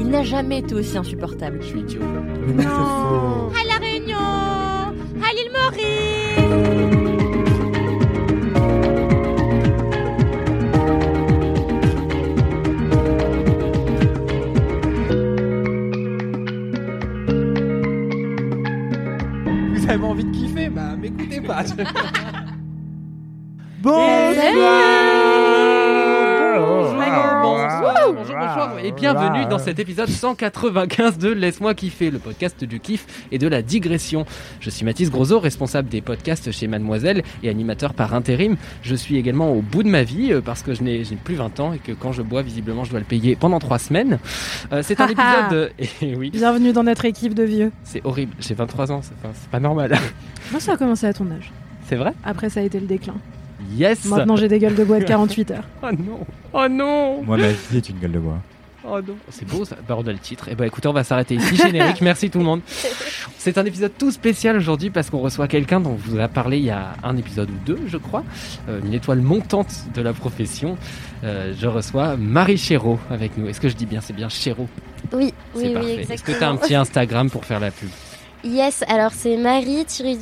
il n'a jamais été aussi insupportable. Je suis idiot. Mais non. À La Réunion À l'île Maurice Vous avez envie de kiffer? Bah, m'écoutez pas. Bonsoir, bonjour, bonjour et bienvenue dans cet épisode 195 de Laisse-moi kiffer, le podcast du kiff et de la digression. Je suis Mathis Grosso, responsable des podcasts chez Mademoiselle et animateur par intérim. Je suis également au bout de ma vie euh, parce que je n'ai plus 20 ans et que quand je bois, visiblement, je dois le payer pendant 3 semaines. Euh, c'est un épisode... Et oui, Bienvenue dans notre équipe de vieux. c'est horrible. J'ai 23 ans, c'est c'est pas normal. Moi, ça a commencé à ton âge. C'est vrai? Après, ça a été le déclin. Yes Maintenant, j'ai des gueules de bois de 48 heures. Oh non Oh non Moi, ma vie est une gueule de bois. Oh non C'est beau ça, bah, on a le titre. Et bah écoutez, on va s'arrêter ici. Générique, merci tout le monde. C'est un épisode tout spécial aujourd'hui parce qu'on reçoit quelqu'un dont vous a parlé il y a un épisode ou deux, je crois. Euh, une étoile montante de la profession. Euh, je reçois Marie Chéreau avec nous. Est-ce que je dis bien? C'est bien Chéreau Oui, oui, oui, parfait. exactement. Est-ce que tu as un petit Instagram pour faire la pub? Yes, alors c'est Marie tiré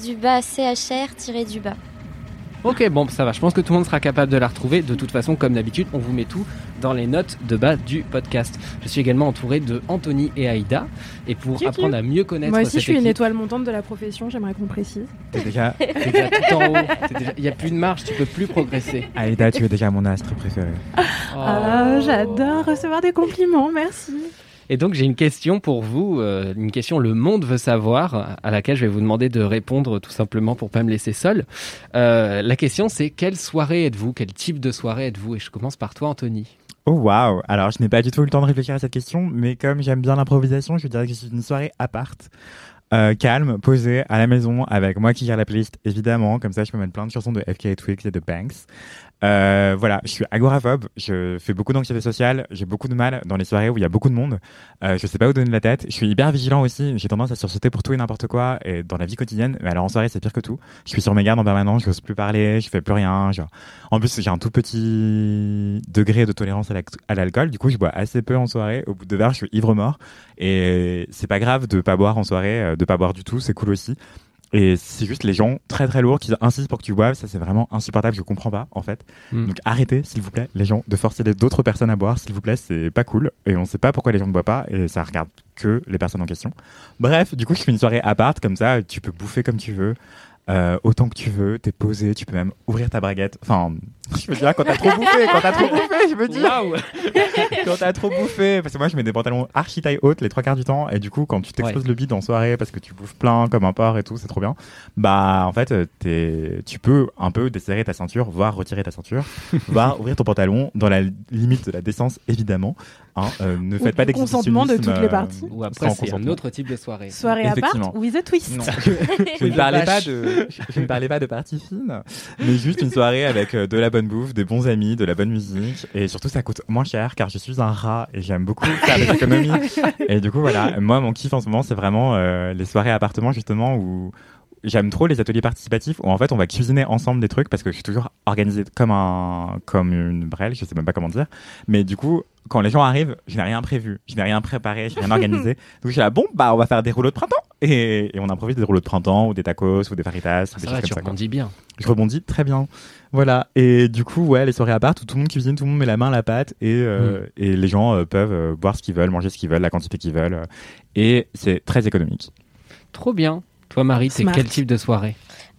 Ok, bon, ça va. Je pense que tout le monde sera capable de la retrouver. De toute façon, comme d'habitude, on vous met tout dans les notes de bas du podcast. Je suis également entouré de Anthony et Aïda. Et pour apprendre à mieux connaître Moi aussi, cette je suis une étoile montante de la profession, j'aimerais qu'on précise. T'es déjà. T'es déjà tout en haut. Il n'y a plus de marge, tu peux plus progresser. Aïda, tu es déjà mon astre préféré. Ah, Oh. j'adore recevoir des compliments, merci. Et donc j'ai une question pour vous, euh, une question le monde veut savoir, à laquelle je vais vous demander de répondre tout simplement pour pas me laisser seul. Euh, la question c'est quelle soirée êtes-vous? Quel type de soirée êtes-vous? Et je commence par toi Anthony. Oh waouh Alors, je n'ai pas du tout eu le temps de réfléchir à cette question, mais comme j'aime bien l'improvisation, je dirais que c'est une soirée à part. Euh, calme, posée, à la maison, avec moi qui gère la playlist, évidemment. Comme ça, je peux mettre plein de chansons de FK Twigs et de Banks. Euh, voilà, je suis agoraphobe, je fais beaucoup d'anxiété sociale, j'ai beaucoup de mal dans les soirées où il y a beaucoup de monde. Euh, je sais pas où donner de la tête. Je suis hyper vigilant aussi, j'ai tendance à sursauter pour tout et n'importe quoi, et dans la vie quotidienne. Mais alors en soirée, c'est pire que tout. Je suis sur mes gardes en permanence, je n'ose plus parler, je fais plus rien. Genre. En plus, j'ai un tout petit degré de tolérance à la- à l'alcool. Du coup, je bois assez peu en soirée. Au bout de deux verres, je suis ivre mort. Et c'est pas grave de pas boire en soirée, euh, de pas boire du tout, c'est cool aussi. Et c'est juste les gens très très lourds qui insistent pour que tu boives. Ça, c'est vraiment insupportable. Je comprends pas, en fait. Hmm. Donc arrêtez, s'il vous plaît, les gens, de forcer d'autres personnes à boire, s'il vous plaît. C'est pas cool. Et on sait pas pourquoi les gens ne boivent pas. Et ça regarde que les personnes en question. Bref, du coup, je fais une soirée à part, comme ça. Tu peux bouffer comme tu veux. euh, autant que tu veux, t'es posé, tu peux même ouvrir ta braguette. Enfin, je veux dire, quand t'as trop bouffé, quand t'as trop bouffé, je veux dire Waouh quand t'as trop bouffé, parce que moi je mets des pantalons archi taille haute les trois quarts du temps, et du coup quand tu t'exploses le bide en soirée parce que tu bouffes plein comme un porc et tout, c'est trop bien. Bah en fait, t'es, tu peux un peu desserrer ta ceinture, voire retirer ta ceinture, voire ouvrir ton pantalon dans la limite de la décence évidemment. Hein, euh, ne Ou faites pas du consentement de d'exhibitionnisme, toutes les euh, parties. Ou après c'est un autre type de soirée. Soirée à part Effectivement. with a twist. Non, je, ne parlais pas de, je ne parlais pas de partie fine, mais juste une soirée avec euh, de la bonne bouffe, des bons amis, de la bonne musique, et surtout ça coûte moins cher car je suis un rat et j'aime beaucoup faire des économies. Et du coup voilà, moi mon kiff en ce moment c'est vraiment euh, les soirées appartements justement où j'aime trop les ateliers participatifs où en fait on va cuisiner ensemble des trucs parce que je suis toujours organisée comme un comme une brêle, je sais même pas comment dire. Mais du coup, quand les gens arrivent, je n'ai rien prévu, je n'ai rien préparé, je n'ai rien organisé. Donc je suis là, bon, bah on va faire des rouleaux de printemps et, et on improvise des rouleaux de printemps ou des tacos ou des faritas. Ah, ou des ça choses va, tu comme quoi. rebondis bien. Je rebondis très bien. Voilà. Et du coup, ouais, les soirées à part où tout le monde cuisine, tout le monde met la main à la pâte et, euh, et les gens euh, peuvent euh, boire ce qu'ils veulent, manger ce qu'ils veulent, la quantité qu'ils veulent. euh, et c'est très économique. Trop bien. Toi, Marie, Smart. quel type de soirée?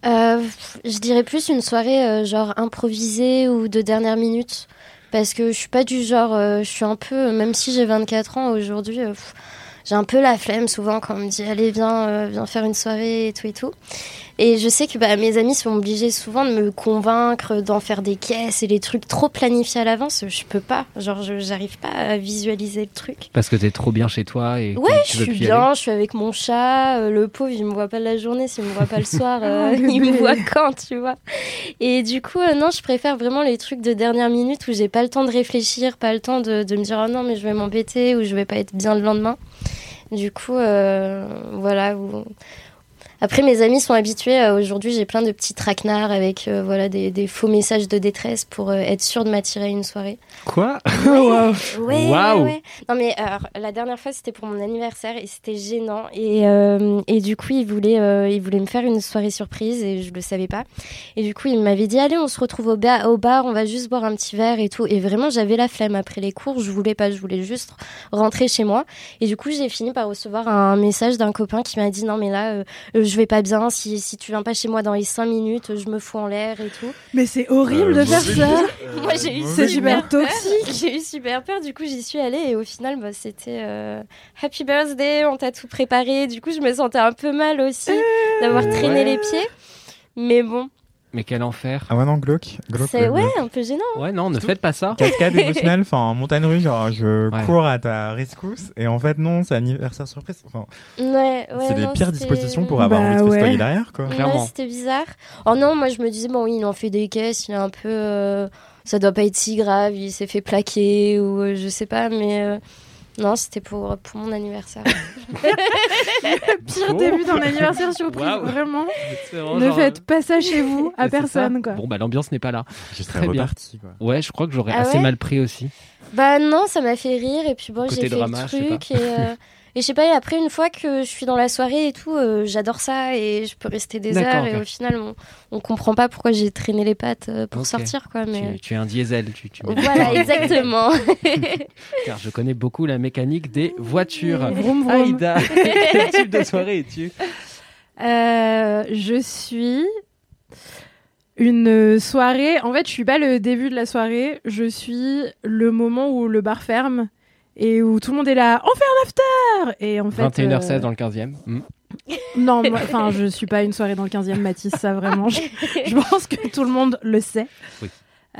Euh, je dirais plus une soirée euh, genre improvisée ou de dernière minute. Parce que je suis pas du genre, euh, je suis un peu, même si j'ai 24 ans aujourd'hui, euh, j'ai un peu la flemme souvent quand on me dit allez viens, euh, viens faire une soirée et tout et tout. Et je sais que bah, mes amis sont obligés souvent de me convaincre d'en faire des caisses et les trucs trop planifiés à l'avance. Je peux pas, genre je j'arrive pas à visualiser le truc. Parce que t'es trop bien chez toi et Ouais, tu je veux suis plus bien, je suis avec mon chat, euh, le pauvre, il me voit pas la journée, s'il me voit pas le soir, euh, Oh, il me voit quand, tu vois. Et du coup, euh, non, je préfère vraiment les trucs de dernière minute où j'ai pas le temps de réfléchir, pas le temps de, de me dire, oh non, mais je vais m'embêter ou je vais pas être bien le lendemain. Du coup, euh, voilà. où- Après, mes amis sont habitués. euh, Aujourd'hui, j'ai plein de petits traquenards avec euh, voilà, des, des faux messages de détresse pour euh, être sûr de m'attirer à une soirée. Quoi Ouais, Waouh. ouais, ouais. Non, mais alors, la dernière fois, c'était pour mon anniversaire et c'était gênant. Et, euh, et du coup, il voulait, euh, il voulait me faire une soirée surprise et je le savais pas. Et du coup, il m'avait dit Allez, on se retrouve au, ba- au bar, on va juste boire un petit verre et tout. Et vraiment, j'avais la flemme après les cours. Je voulais pas, je voulais juste rentrer chez moi. Et du coup, j'ai fini par recevoir un message d'un copain qui m'a dit Non, mais là, euh, je vais pas bien. Si, si tu viens pas chez moi dans les 5 minutes, je me fous en l'air et tout. Mais c'est horrible Euh, de faire ça. Moi, j'ai eu C'est super toxique. J'ai eu super peur. Du coup, j'y suis allée et au final, bah, c'était euh, Happy Birthday. On t'a tout préparé. Du coup, je me sentais un peu mal aussi d'avoir traîné Ouais. les pieds. Mais bon, Mais quel enfer. Ah ouais, non, glauque. glauque c'est ouais, un peu gênant. Ouais, non, ne faites pas ça. Cascade émotionnelle, enfin, en montagne russe, genre, je Ouais. cours à ta rescousse, et en fait, non, c'est anniversaire surprise. Enfin, Ouais, ouais, c'est les pires dispositions pour avoir Bah envie de festoyer derrière, quoi. Ouais, Clairement. c'était bizarre. Oh non, moi je me disais, bon, oui, il en fait des caisses, il est un peu. euh, ça doit pas être si grave, il s'est fait plaquer ou euh, je sais pas, mais. euh, non, c'était pour, pour mon anniversaire. Pire Oh. début d'un anniversaire surprise, Waouh. vraiment. Vraiment Ne genre, faites pas ça chez vous, à personne, quoi. Bon, bah l'ambiance n'est pas là. Je serais Très bien. reparti, quoi. Ouais, je crois que j'aurais Ah assez ouais mal pris aussi. Bah non, ça m'a fait rire et puis bon, j'ai fait drama, je sais le truc et, euh, et je sais pas, et après une fois que je suis dans la soirée et tout, euh, j'adore ça et je peux rester des D'accord, heures et au final on, on comprend pas pourquoi j'ai traîné les pattes euh, pour sortir quoi mais Tu, tu es un diesel. Tu, tu voilà exactement. Car je connais beaucoup la mécanique des voitures. Vroom, vroom. Aïda, quel type de soirée es-tu? Euh, je suis une soirée. En fait, je suis pas le début de la soirée. Je suis le moment où le bar ferme et où tout le monde est là. On fait un after. Et en fait, 21h16 euh, dans le 15e. Hmm. Non, enfin, je suis pas une soirée dans le 15e, Mathis. Ça vraiment, je, je pense que tout le monde le sait. Oui.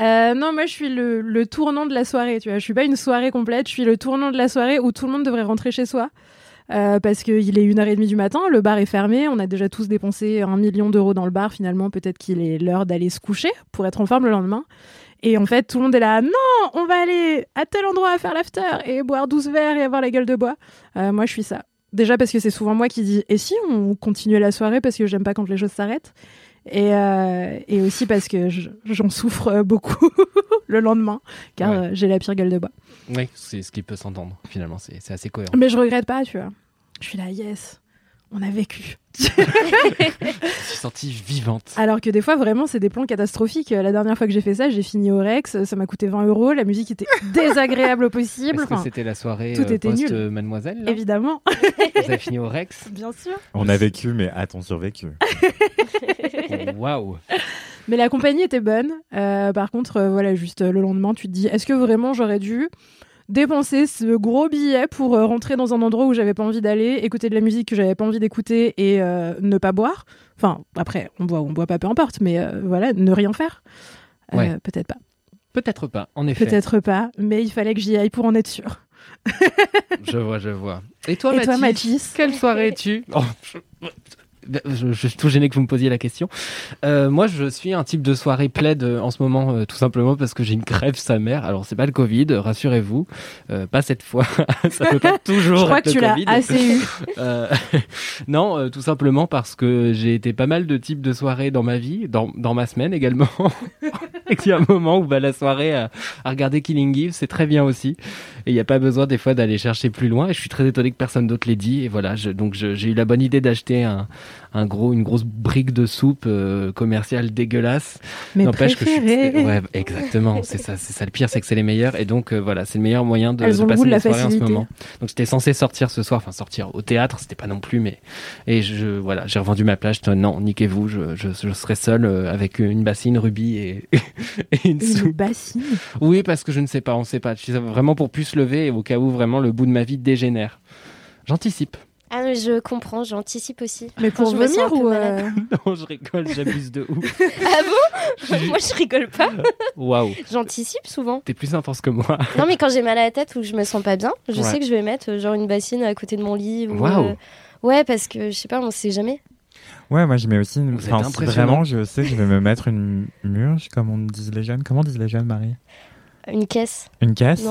Euh, non, moi je suis le, le tournant de la soirée, tu vois. Je suis pas une soirée complète, je suis le tournant de la soirée où tout le monde devrait rentrer chez soi. Euh, parce qu'il est 1h30 du matin, le bar est fermé, on a déjà tous dépensé un million d'euros dans le bar, finalement peut-être qu'il est l'heure d'aller se coucher pour être en forme le lendemain. Et en fait, tout le monde est là, non, on va aller à tel endroit faire l'after et boire 12 verres et avoir la gueule de bois. Euh, moi, je suis ça. Déjà parce que c'est souvent moi qui dis, et si on continuait la soirée parce que j'aime pas quand les choses s'arrêtent? Et, euh, et aussi parce que je- j'en souffre beaucoup le lendemain, car Ouais. euh, j'ai la pire gueule de bois. Oui, c'est ce qui peut s'entendre. Finalement, c'est c'est assez cohérent. Mais je regrette pas, tu vois. Je suis là, yes, on a vécu. Je suis sentie vivante. Alors que des fois, vraiment, c'est des plans catastrophiques. Euh, La dernière fois que j'ai fait ça, j'ai fini au Rex, ça m'a coûté 20 euros, la musique était désagréable au possible. Est-ce que Enfin, c'était la soirée tout euh, était post nul. euh, Mademoiselle là évidemment, Vous avez fini au Rex bien sûr. On a vécu, mais a-t-on survécu Waouh Mais la compagnie était bonne. Euh, par contre, euh, voilà, juste euh, le lendemain, tu te dis, est-ce que vraiment j'aurais dû dépenser ce gros billet pour euh, rentrer dans un endroit où j'avais pas envie d'aller, écouter de la musique que j'avais pas envie d'écouter et euh, ne pas boire Enfin, après, on boit ou on boit pas, peu importe, mais euh, voilà, ne rien faire. Ouais. Peut-être pas. Peut-être pas, en effet. Peut-être pas, mais il fallait que j'y aille pour en être sûr. Je vois, je vois. Et toi, Et toi, Mathis? Quelle soirée es-tu? Oh, je- je, je suis tout gêné que vous me posiez la question. Euh, moi, je suis un type de soirée plaid euh, en ce moment, euh, tout simplement parce que j'ai une crève sa mère. Alors, c'est pas le Covid, rassurez-vous, Euh, pas cette fois. Ça peut pas toujours. Je crois être que tu l'as assez eu. Euh, non, euh, tout simplement parce que j'ai été pas mal de types de soirées dans ma vie, dans, dans ma semaine également. et qu'il y a un moment où bah, la soirée à, à regarder Killing Eve, c'est très bien aussi. Et il n'y a pas besoin des fois d'aller chercher plus loin. Et je suis très étonné que personne d'autre l'ait dit. Et voilà, je- donc j'ai eu la bonne idée d'acheter un, un gros, une grosse brique de soupe euh, commerciale dégueulasse. Mes N'empêche que je suis-. Ouais, exactement. C'est ça, c'est ça. Le pire, c'est que c'est les meilleurs. Et donc euh, voilà, c'est le meilleur moyen de, Elles de ont le passer goût de une la soirée en ce moment. Donc j'étais censé sortir ce soir, enfin sortir au théâtre, c'était pas non plus, mais et je voilà, j'ai revendu ma plage. Non, niquez-vous, je, je, je serai seul euh, avec une bassine rubis et, et une Une soupe. bassine. Oui, parce que je ne sais pas, on sait pas. Je suis vraiment pour plus se lever et au cas où vraiment le bout de ma vie dégénère. J'anticipe. Ah, je comprends, j'anticipe aussi. Mais pour je peu ou. euh, Non, je rigole, j'abuse de ouf. Ah bon? Moi, je rigole pas. Waouh, J'anticipe souvent. t'es plus intense que moi. Non, mais quand j'ai mal à la tête ou que je me sens pas bien, je Ouais. sais que je vais mettre euh, genre une bassine à côté de mon lit. Ou, Waouh. euh, Ouais, parce que je sais pas, on sait jamais. Ouais, moi je mets aussi. Une... Vous êtes Enfin, vraiment, je sais que je vais me mettre une murge, comme on disent les jeunes. Comment disent les jeunes, Marie? Une caisse. Une caisse?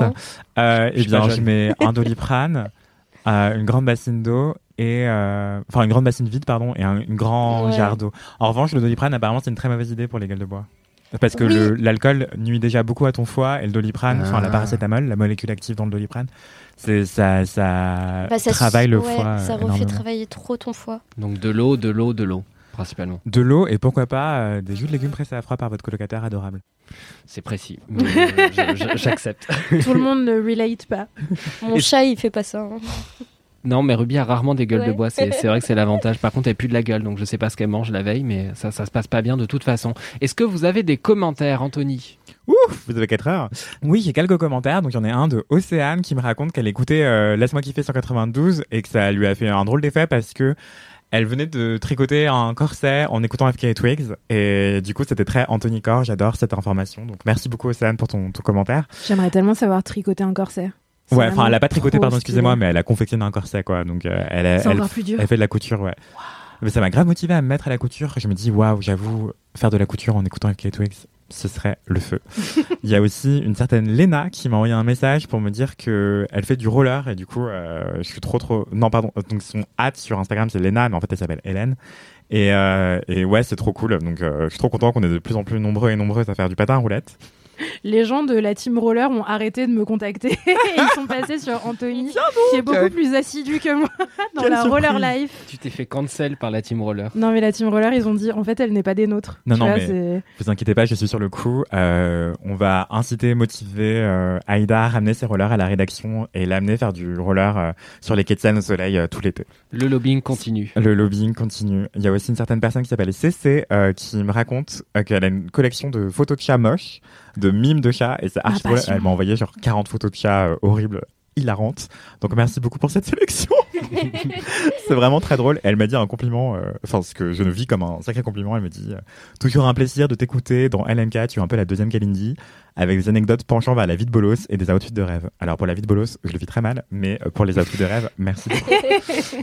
Euh, Je eh bien, je mets un doliprane, euh, une grande bassine d'eau et euh, enfin une grande bassine vide pardon et un une grand Ouais. jarre d'eau. En revanche, le doliprane apparemment c'est une très mauvaise idée pour les gueules de bois. Parce que Oui. l'alcool nuit déjà beaucoup à ton foie et le doliprane, enfin la Ah. paracétamol, la molécule active dans le doliprane, c'est ça ça, Bah, ça travaille le ouais, foie. Ça euh, refait énormément. travailler trop ton foie. Donc de l'eau, de l'eau, de l'eau, principalement. De l'eau et pourquoi pas euh, des jus de légumes pressés à froid par votre colocataire adorable. C'est précis. mais, euh, J'accepte. Tout le monde ne relate pas. Mon Et- chat, il fait pas ça. hein. Non, mais Ruby a rarement des gueules de bois. C'est c'est vrai que c'est l'avantage. Par contre, elle pue de la gueule, donc je sais pas ce qu'elle mange la veille, mais ça, ça se passe pas bien de toute façon. Est-ce que vous avez des commentaires, Anthony? Ouf, vous avez 4 heures. Oui, il y a quelques commentaires. Donc, il y en a un de Océane qui me raconte qu'elle écoutait euh, Laisse-moi kiffer 192 et que ça lui a fait un drôle d'effet parce que elle venait de tricoter un corset en écoutant FK Twigs et du coup, c'était très Anthony Corr. J'adore cette information. Donc, merci beaucoup Océane pour ton, ton commentaire. J'aimerais tellement savoir tricoter un corset. Ouais, enfin, elle a pas tricoté, pardon, excusez-moi, mais elle a confectionné un corset, quoi. Donc, euh, elle, elle, elle, encore plus dur. elle fait de la couture, ouais. Mais ça m'a grave motivé à me mettre à la couture. Je me dis, waouh, j'avoue, faire de la couture en écoutant FK Twigs, ce serait le feu. Il y a aussi une certaine Lena qui m'a envoyé un message pour me dire que elle fait du roller et du coup, euh, je suis trop trop. Non, pardon. Donc son hâte sur Instagram c'est Lena, mais en fait elle s'appelle Hélène. Et, euh, et ouais, c'est trop cool. Donc euh, je suis trop content qu'on est de plus en plus nombreux et nombreuses à faire du patin à roulette. Les gens de la team roller ont arrêté de me contacter et ils sont passés sur Anthony, qui est beaucoup plus assidu que moi dans Quelle la surprise. roller life. Tu t'es fait cancel par la team roller. Non, mais la team roller, ils ont dit en fait, elle n'est pas des nôtres. Non, Tu non, vois, mais- c'est- Vous inquiétez pas, je suis sur le coup. Euh, on va inciter, motiver euh, Aïda à ramener ses rollers à la rédaction et l'amener faire du roller euh, sur les quais de Seine au soleil euh, tout l'été. Le lobbying continue. Le lobbying continue. Il y a aussi une certaine personne qui s'appelle CC euh, qui me raconte euh, qu'elle a une collection de photos de chats moches, de mimes de chats, et c'est archi Ah. Elle m'a envoyé genre 40 photos de chats euh, horribles, hilarantes. Donc merci beaucoup pour cette sélection. c'est vraiment très drôle. Elle m'a dit un compliment, euh, enfin ce que je ne vis comme un sacré compliment. Elle me dit euh, toujours un plaisir de t'écouter dans LMK. Tu es un peu la deuxième Kalindi, avec des anecdotes penchant vers la vie de bolos et des outfits de rêve. Alors pour la vie de bolos, je le vis très mal, mais euh, pour les outfits de rêve, merci. beaucoup.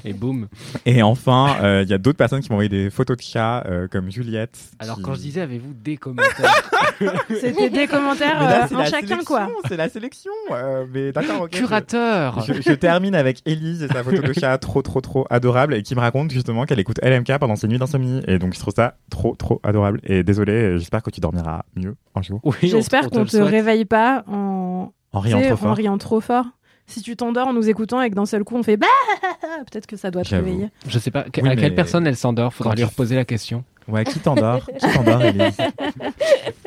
Et boum. Et enfin, euh, il y a d'autres personnes qui m'ont envoyé des photos de chats, euh, comme Juliette. Alors qui- quand je disais avez-vous des commentaires C'était des commentaires là, euh, la chacun, sélection, quoi. C'est la sélection. euh, mais d'accord, ok. Curateur Je, je termine avec Elise et sa photo de chat trop trop trop adorable et qui me raconte justement qu'elle écoute LMK pendant ses nuits d'insomnie et donc je trouve ça trop trop adorable et désolé j'espère que tu dormiras mieux un jour Oui, on- J'espère on qu'on te souhaite. réveille pas en, en riant trop en fort. riant trop fort. Si tu t'endors en nous écoutant et que d'un seul coup on fait bah, peut-être que ça doit te réveiller. Je sais pas que- Oui, à quelle personne elle s'endort? Faudra lui reposer la question. Ouais, qui t'endort? Qui t'endort, Elise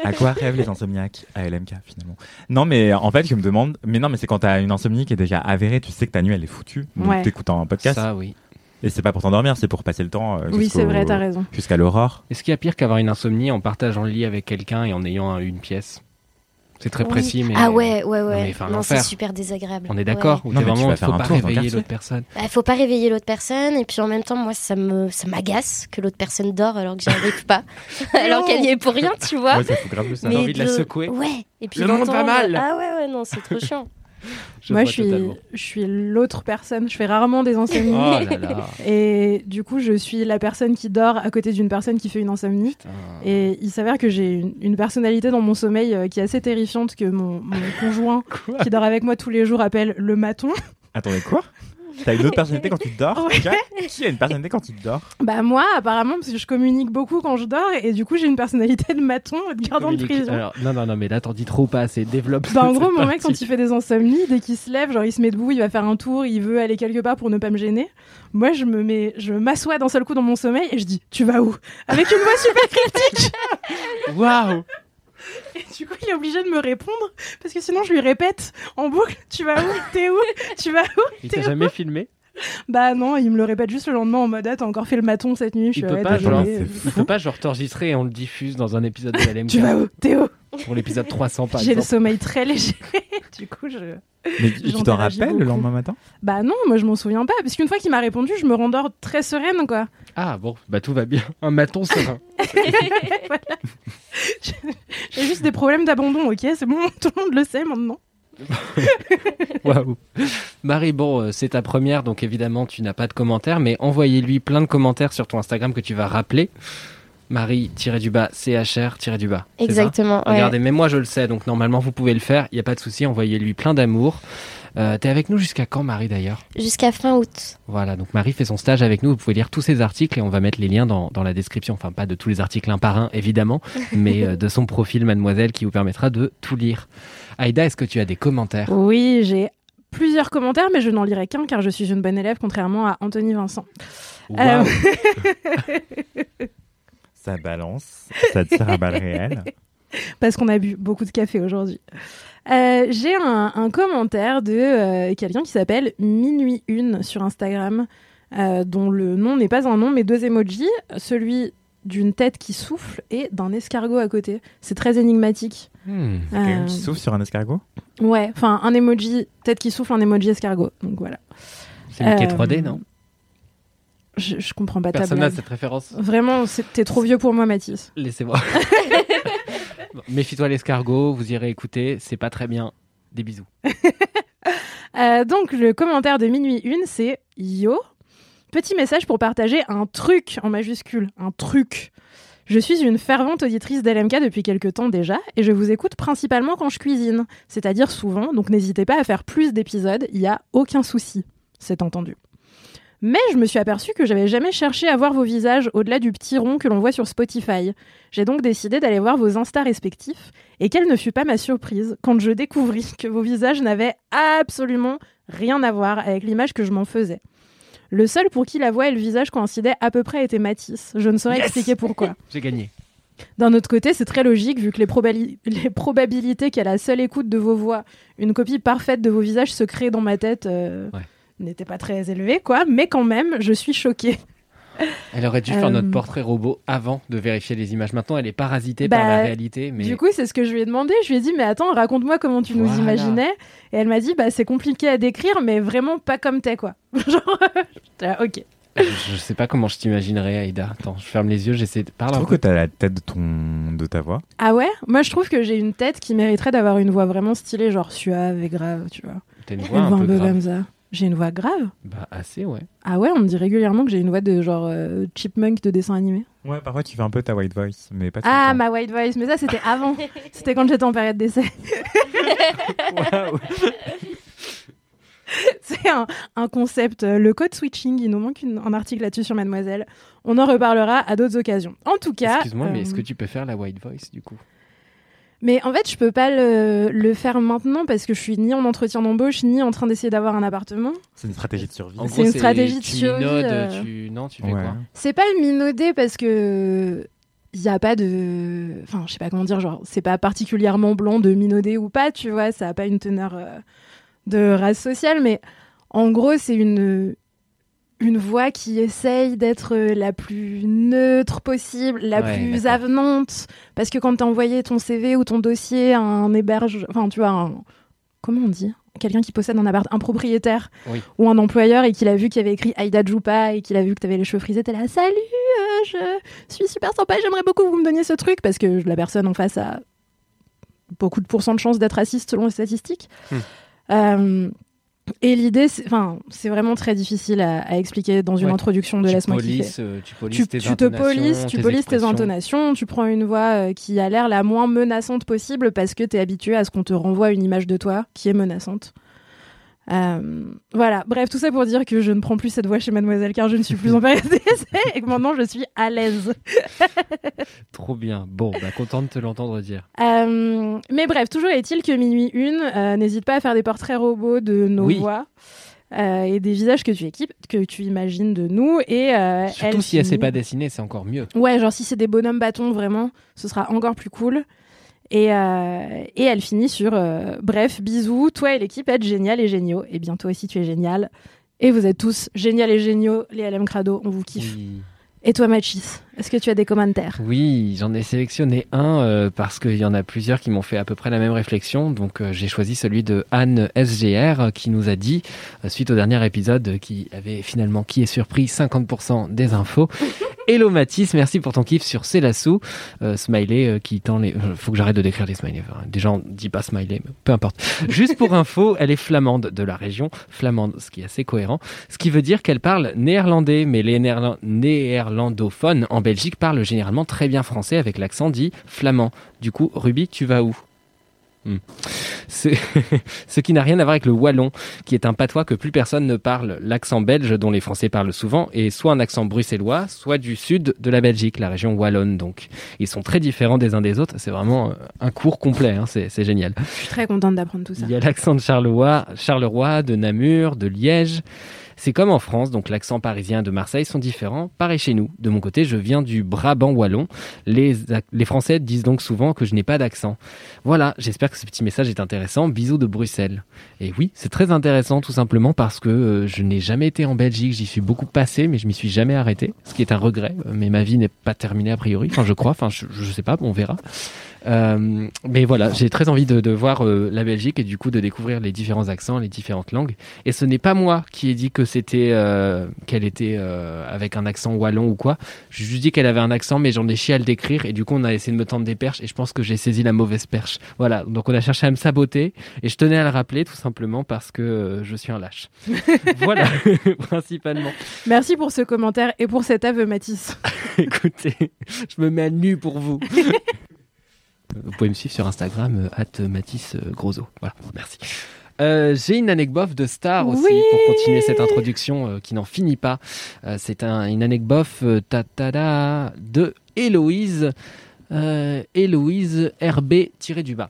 À quoi rêvent les insomniaques? À LMK finalement Non, mais en fait, je me demande. Mais non, mais c'est quand t'as une insomnie qui est déjà avérée, tu sais que ta nuit elle est foutue. Donc Ouais. t'écoutes un podcast. Ça, oui. Et c'est pas pour t'endormir, c'est pour passer le temps. euh, Oui, c'est vrai, t'as raison. Jusqu'à l'aurore. Est-ce qu'il y a pire qu'avoir une insomnie en partageant le lit avec quelqu'un et en ayant un- une pièce? C'est très Oui. précis, mais. Ah ouais, ouais, mais ouais. Non, c'est super désagréable. On est d'accord Ouais. Ou Non, mais tu vraiment, vas il faire faut un pas tour dans le réveiller quartier. l'autre personne? Bah, faut pas réveiller l'autre personne et puis en même temps moi ça me ça m'agace que l'autre personne dort alors que j'y arrive pas alors qu'elle y est pour rien tu vois Ouais, ça fout grave ça. T'as envie de la secouer? Ouais et puis Le monde va mal. ah ouais ouais non c'est trop chiant Je Moi, je suis, totalement. je suis l'autre personne. Je fais rarement des insomnies. Oh là là. Et du coup, je suis la personne qui dort à côté d'une personne qui fait une insomnie. Putain. Et il s'avère que j'ai une, une personnalité dans mon sommeil euh, qui est assez terrifiante que mon, mon conjoint, qui dort avec moi tous les jours, appelle le maton. Attendez, quoi? T'as une autre personnalité quand tu dors Ouais. Qui a une personnalité quand tu dors Bah moi, apparemment, parce que je communique beaucoup quand je dors, et du coup, j'ai une personnalité de maton, de gardien de prison. Alors, non, non, non, mais là, t'en dis trop pas assez. Développe. Bah, en gros, mon mec, quand il fait des insomnies, dès qu'il se lève, genre il se met debout, il va faire un tour, il veut aller quelque part pour ne pas me gêner. Moi, je me mets, je m'assois d'un seul coup dans mon sommeil et je dis, tu vas où? Avec une voix super cryptique. Waouh Et du coup, il est obligé de me répondre parce que sinon, je lui répète en boucle, tu vas où? T'es où? Tu vas où? Il t'a jamais filmé? Bah non, il me le répète juste le lendemain en mode, ah, t'as encore fait le maton cette nuit. Je Il peut pas, genre, Il peut pas, genre, t'enregistrer et on le diffuse dans un épisode de LMK Tu vas où? T'es où? Pour l'épisode 300 par J'ai le exemple. sommeil très léger. du coup, je. Mais tu t'en rappelles le lendemain matin? Bah non, moi je m'en souviens pas. Parce qu'une fois qu'il m'a répondu, je me rendors très sereine, quoi. Ah bon, bah tout va bien. Un maton serein. J'ai juste des problèmes d'abandon, ok C'est bon, tout le monde le sait maintenant. Waouh. Marie, bon, euh, c'est ta première, donc évidemment, tu n'as pas de commentaires, mais envoyez-lui plein de commentaires sur ton Instagram que tu vas rappeler. Marie-du-bas, CHR-du-bas. Exactement. ouais. Regardez, même moi je le sais, donc normalement vous pouvez le faire, il n'y a pas de souci, envoyez-lui plein d'amour. Euh, T'es avec nous jusqu'à quand Marie d'ailleurs? Jusqu'à fin août. Voilà, donc Marie fait son stage avec nous, vous pouvez lire tous ses articles et on va mettre les liens dans, dans la description, enfin pas de tous les articles un par un évidemment, mais euh, de son profil mademoiselle qui vous permettra de tout lire. Aïda, est-ce que tu as des commentaires? Oui, j'ai plusieurs commentaires, mais je n'en lirai qu'un car je suis une bonne élève, contrairement à Anthony Vincent. Waouh. Ça balance, ça tire à balles réelles. parce qu'on a bu beaucoup de café aujourd'hui. Euh, J'ai un, un commentaire de euh, quelqu'un qui s'appelle Minuit Une sur Instagram, euh, dont le nom n'est pas un nom, mais deux emojis, celui d'une tête qui souffle et d'un escargot à côté. C'est très énigmatique. Hmm. Quelqu'un Euh, qui souffle sur un escargot? Ouais, enfin un emoji tête qui souffle, un emoji escargot. Donc voilà. C'est Euh, 3D, non? Je, je comprends pas ta Personne blague. cette référence. Vraiment, t'es trop vieux pour moi, Mathis. Laissez-moi. Méfie-toi l'escargot, vous irez écouter, c'est pas très bien. Des bisous. Euh, donc le commentaire de minuit une, c'est Yo, petit message pour partager un truc en majuscule, un truc. Je suis une fervente auditrice d'LMK depuis quelques temps déjà et je vous écoute principalement quand je cuisine, c'est-à-dire souvent, donc n'hésitez pas à faire plus d'épisodes, il y a aucun souci, c'est entendu. Mais je me suis aperçue que j'avais jamais cherché à voir vos visages au-delà du petit rond que l'on voit sur Spotify. J'ai donc décidé d'aller voir vos Insta respectifs et quelle ne fut pas ma surprise quand je découvris que vos visages n'avaient absolument rien à voir avec l'image que je m'en faisais. Le seul pour qui la voix et le visage coïncidaient à peu près était Matisse. Je ne saurais Yes expliquer pourquoi. J'ai gagné. D'un autre côté, c'est très logique vu que les, probabilités qu'à la seule écoute de vos voix, une copie parfaite de vos visages se crée dans ma tête euh, Ouais. N'étaient pas très élevées, quoi. Mais quand même, je suis choquée. Elle aurait dû faire Euh, notre portrait robot avant de vérifier les images. Maintenant, elle est parasitée par Bah, la réalité. Mais Du coup, c'est ce que je lui ai demandé. Je lui ai dit, mais attends, raconte-moi comment tu nous imaginais. Et elle m'a dit, bah c'est compliqué à décrire, mais vraiment pas comme t'es, quoi. Genre, là, ok. je, je sais pas comment je t'imaginerais, Aïda. Attends, je ferme les yeux, j'essaie de Je parler un trouve que t'as la tête de, ton... de ta voix? Ah ouais? Moi, je trouve que j'ai une tête qui mériterait d'avoir une voix vraiment stylée, genre suave et grave, tu vois. T'as une Une voix un peu grave. comme ça. J'ai une voix grave Bah, assez, ouais. Ah ouais, on me dit régulièrement que j'ai une voix de genre euh, chipmunk de dessin animé. Ouais, parfois tu fais un peu ta white voice, mais pas tout Ah, le temps. ma white voice, mais ça c'était avant. c'était quand j'étais en période d'essai. C'est un, un concept, euh, le code switching, il nous manque une- un article là-dessus sur Mademoiselle. On en reparlera à d'autres occasions. En tout cas... Excuse-moi, mais euh, est-ce que tu peux faire la white voice du coup? Mais en fait, je peux pas le, le faire maintenant parce que je suis ni en entretien d'embauche, ni en train d'essayer d'avoir un appartement. C'est une stratégie de survie. C'est une stratégie de tu survie, minaudes, euh. tu... Non, tu fais Ouais. quoi? C'est pas le minauder parce que il y a pas de enfin je sais pas comment dire genre c'est pas particulièrement blanc de minauder ou pas tu vois ça a pas une teneur euh, de race sociale mais en gros c'est une une voix qui essaye d'être la plus neutre possible, la Ouais, plus avenante. Parce que quand t'as envoyé ton CV ou ton dossier à un héberge, enfin tu vois, un- comment on dit? Quelqu'un qui possède un appart, un propriétaire Oui. ou un employeur et qu'il a vu qu'il y avait écrit Aïda Djoupa et qu'il a vu que t'avais les cheveux frisés, t'es là, salut, euh, je suis super sympa, j'aimerais beaucoup que vous me donniez ce truc parce que la personne en face a beaucoup de pourcents de chances d'être raciste selon les statistiques. Hmm. Euh, et l'idée, c'est, enfin, c'est vraiment très difficile à, à expliquer dans une Ouais. introduction de Laisse-moi kiffer. euh, tu polices Tu, tes tu te polices, tu polices tes intonations, tu prends une voix euh, qui a l'air la moins menaçante possible parce que tu es habitué à ce qu'on te renvoie une image de toi qui est menaçante. Euh, voilà, bref, tout ça pour dire que je ne prends plus cette voix chez Mademoiselle car je ne suis plus en période d'essai et que maintenant je suis à l'aise. Trop bien. Bon, bah, content de te l'entendre dire. Euh, mais bref, toujours est-il que Minuit Une euh, n'hésite pas à faire des portraits robots de nos Oui. voix euh, et des visages que tu équipes, que tu imagines de nous. Et Surtout elle si elle sait finit- pas dessiner, c'est encore mieux. Ouais, genre si c'est des bonhommes bâtons, vraiment, ce sera encore plus cool. Et, euh, et elle finit sur euh, Bref, bisous, toi et l'équipe êtes génial et géniaux. Et bien toi aussi tu es génial. Et vous êtes tous génial et géniaux, les LM Crado, on vous kiffe. Oui. Et toi Machis, est-ce que tu as des commentaires? Oui, j'en ai sélectionné un euh, parce qu'il y en a plusieurs qui m'ont fait à peu près la même réflexion. Donc euh, j'ai choisi celui de Anne SGR qui nous a dit, euh, suite au dernier épisode, qui avait finalement, qui est surpris, 50% des infos. Hello Mathis, merci pour ton kiff sur Célassou. Euh, smiley euh, qui tend les... euh, Faut que j'arrête de décrire les smileys. Enfin, déjà, on dit pas smiley, mais peu importe. Juste pour info, elle est flamande de la région. Flamande, ce qui est assez cohérent. Ce qui veut dire qu'elle parle néerlandais, mais les néerla- néerlandophones en Belgique parlent généralement très bien français avec l'accent dit flamand. Du coup, Ruby, tu vas où? Hmm. Ce... qui n'a rien à voir avec le wallon, qui est un patois que plus personne ne parle. L'accent belge, dont les Français parlent souvent, est soit un accent bruxellois, soit du sud de la Belgique, la région wallonne. Donc, ils sont très différents des uns des autres. C'est vraiment un cours complet. hein. C'est c'est génial. Je suis très contente d'apprendre tout ça. Il y a l'accent de Charleroi, Charleroi, de Namur, de Liège. C'est comme en France, donc l'accent parisien de Marseille sont différents. Pareil chez nous. De mon côté, je viens du Brabant wallon. Les, les Français disent donc souvent que je n'ai pas d'accent. Voilà, j'espère que ce petit message est intéressant. Bisous de Bruxelles. Et oui, c'est très intéressant tout simplement parce que euh, je n'ai jamais été en Belgique. J'y suis beaucoup passé, mais je m'y suis jamais arrêté. Ce qui est un regret. Euh, Mais ma vie n'est pas terminée a priori. Enfin, je crois. Enfin, je, je sais pas. On verra. Euh, mais voilà, j'ai très envie de, de voir euh, la Belgique et du coup de découvrir les différents accents, les différentes langues. Et ce n'est pas moi qui ai dit que c'était euh, qu'elle était euh, avec un accent wallon ou quoi. J'ai juste dit qu'elle avait un accent, mais j'en ai chié à le décrire et du coup on a essayé de me tendre des perches et je pense que j'ai saisi la mauvaise perche. Voilà, donc on a cherché à me saboter et je tenais à le rappeler tout simplement parce que euh, je suis un lâche. voilà, principalement. Merci pour ce commentaire et pour cet aveu Mathis. Écoutez, je me mets à nu pour vous. Vous pouvez me suivre sur Instagram, at Mathis euh, Grosso. Voilà, merci. Euh, J'ai une anecdote de star aussi Oui. pour continuer cette introduction euh, qui n'en finit pas. Euh, C'est un, une anecdote euh, ta-ta-da, de Héloïse, euh, Héloïse RB-du-bas.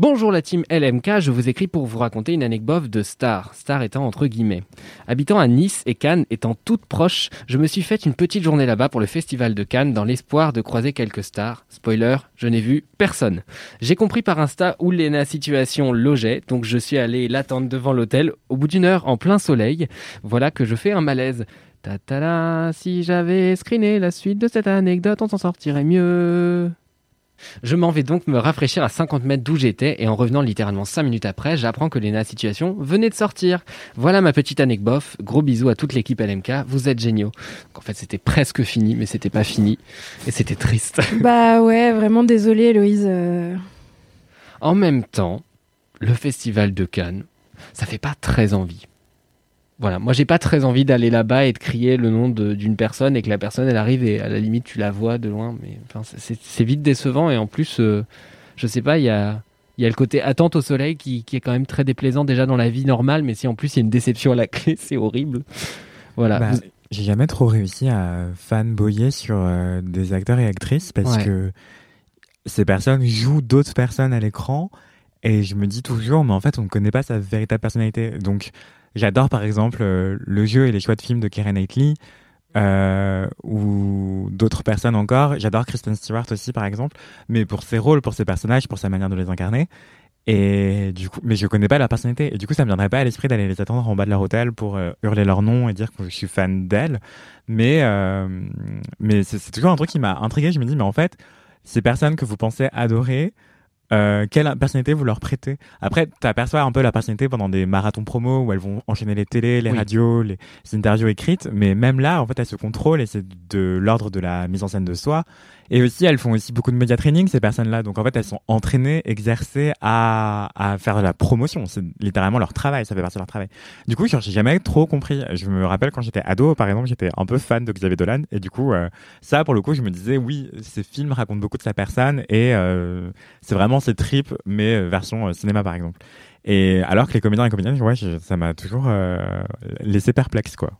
Bonjour la team LMK, je vous écris pour vous raconter une anecdote de Star, Star étant entre guillemets. Habitant à Nice et Cannes étant toutes proches, je me suis fait une petite journée là-bas pour le festival de Cannes dans l'espoir de croiser quelques stars. Spoiler, je n'ai vu personne. J'ai compris par Insta où Lena Situation logeait, donc je suis allé l'attendre devant l'hôtel au bout d'une heure en plein soleil. Voilà que je fais un malaise. Ta-ta-da, si j'avais screené la suite de cette anecdote, on s'en sortirait mieux. Je m'en vais donc me rafraîchir à 50 mètres d'où j'étais et en revenant littéralement 5 minutes après, j'apprends que Lena Situation venait de sortir. Voilà ma petite anecdote. Gros bisous à toute l'équipe LMK. Vous êtes géniaux. Donc, en fait, c'était presque fini, mais c'était pas fini. Et c'était triste. bah ouais, vraiment désolée Héloïse. euh. En même temps, le festival de Cannes, ça fait pas très envie. Voilà, moi j'ai pas très envie d'aller là-bas et de crier le nom d'une personne et que la personne elle arrive et à la limite tu la vois de loin, mais enfin, c'est- vite décevant et en plus, euh, je sais pas, il y a, y a le côté attente au soleil qui, qui est quand même très déplaisant déjà dans la vie normale, mais si en plus il y a une déception à la clé, c'est horrible. Voilà. Bah, Vous- J'ai jamais trop réussi à fanboyer sur euh, des acteurs et actrices parce Ouais. que ces personnes jouent d'autres personnes à l'écran et je me dis toujours, mais en fait, on ne connaît pas sa véritable personnalité. Donc, j'adore par exemple euh, le jeu et les choix de films de Keira Knightley euh, ou d'autres personnes encore. J'adore Kristen Stewart aussi par exemple, mais pour ses rôles, pour ses personnages, pour sa manière de les incarner. Et du coup, mais je connais pas leur personnalité. Et du coup, ça me viendrait pas à l'esprit d'aller les attendre en bas de leur hôtel pour euh, hurler leur nom et dire que je suis fan d'elles. Mais, mais c'est toujours un truc qui m'a intrigué. Je me dis, mais en fait, ces personnes que vous pensez adorer, euh, quelle personnalité vous leur prêtez? Après, tu aperçois un peu la personnalité pendant des marathons promo où elles vont enchaîner les télés, les radios, les, interviews écrites, mais même là, en fait, elles se contrôlent et c'est de l'ordre de la mise en scène de soi. Et aussi, elles font aussi beaucoup de média training, ces personnes-là. Donc, en fait, elles sont entraînées, exercées à, à faire de la promotion. C'est littéralement leur travail, ça fait partie de leur travail. Du coup, j'ai jamais trop compris. Je me rappelle quand j'étais ado, par exemple, j'étais un peu fan de Xavier Dolan. Et du coup, euh, ça, pour le coup, je me disais, oui, ces films racontent beaucoup de sa personne et euh, c'est vraiment ses tripes, mais euh, version cinéma, par exemple. Et alors que les comédiens et comédiennes, ouais, ça m'a toujours laissé perplexe, quoi.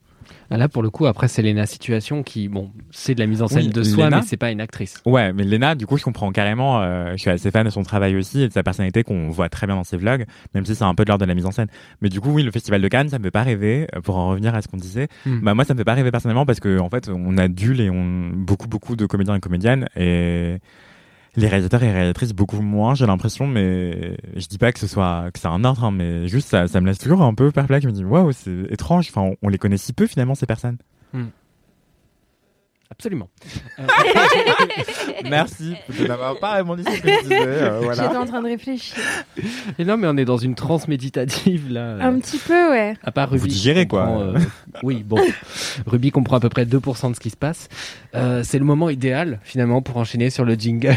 Ah, là, pour le coup, après, c'est Lena Situation qui, bon, c'est de la mise en scène de soi, mais c'est pas une actrice. Ouais, mais Lena, du coup, je comprends carrément. Euh, je suis assez fan de son travail aussi et de sa personnalité qu'on voit très bien dans ses vlogs, même si c'est un peu de l'ordre de la mise en scène. Mais du coup, oui, le Festival de Cannes, ça me fait pas rêver. Euh, pour en revenir à ce qu'on disait, hmm. bah moi, ça me fait pas rêver personnellement parce que, en fait, on adule et on beaucoup, beaucoup de comédiens et comédiennes et les réalisateurs et réalisatrices beaucoup moins, j'ai l'impression, mais je dis pas que ce soit que c'est un ordre, hein, mais juste ça, ça me laisse toujours un peu perplexe. Je me dis waouh, c'est étrange. Enfin, on, les connaît si peu finalement ces personnes. Absolument. Euh, Merci de n'avoir pas répondu ce que je disais. Euh, J'étais en train de réfléchir. Et non, mais on est dans une transe méditative là. Un petit peu, ouais. À part Ruby. Vous digérez quoi. Euh, oui, bon. Ruby comprend à peu près 2% de ce qui se passe. c'est le moment idéal finalement pour enchaîner sur le jingle.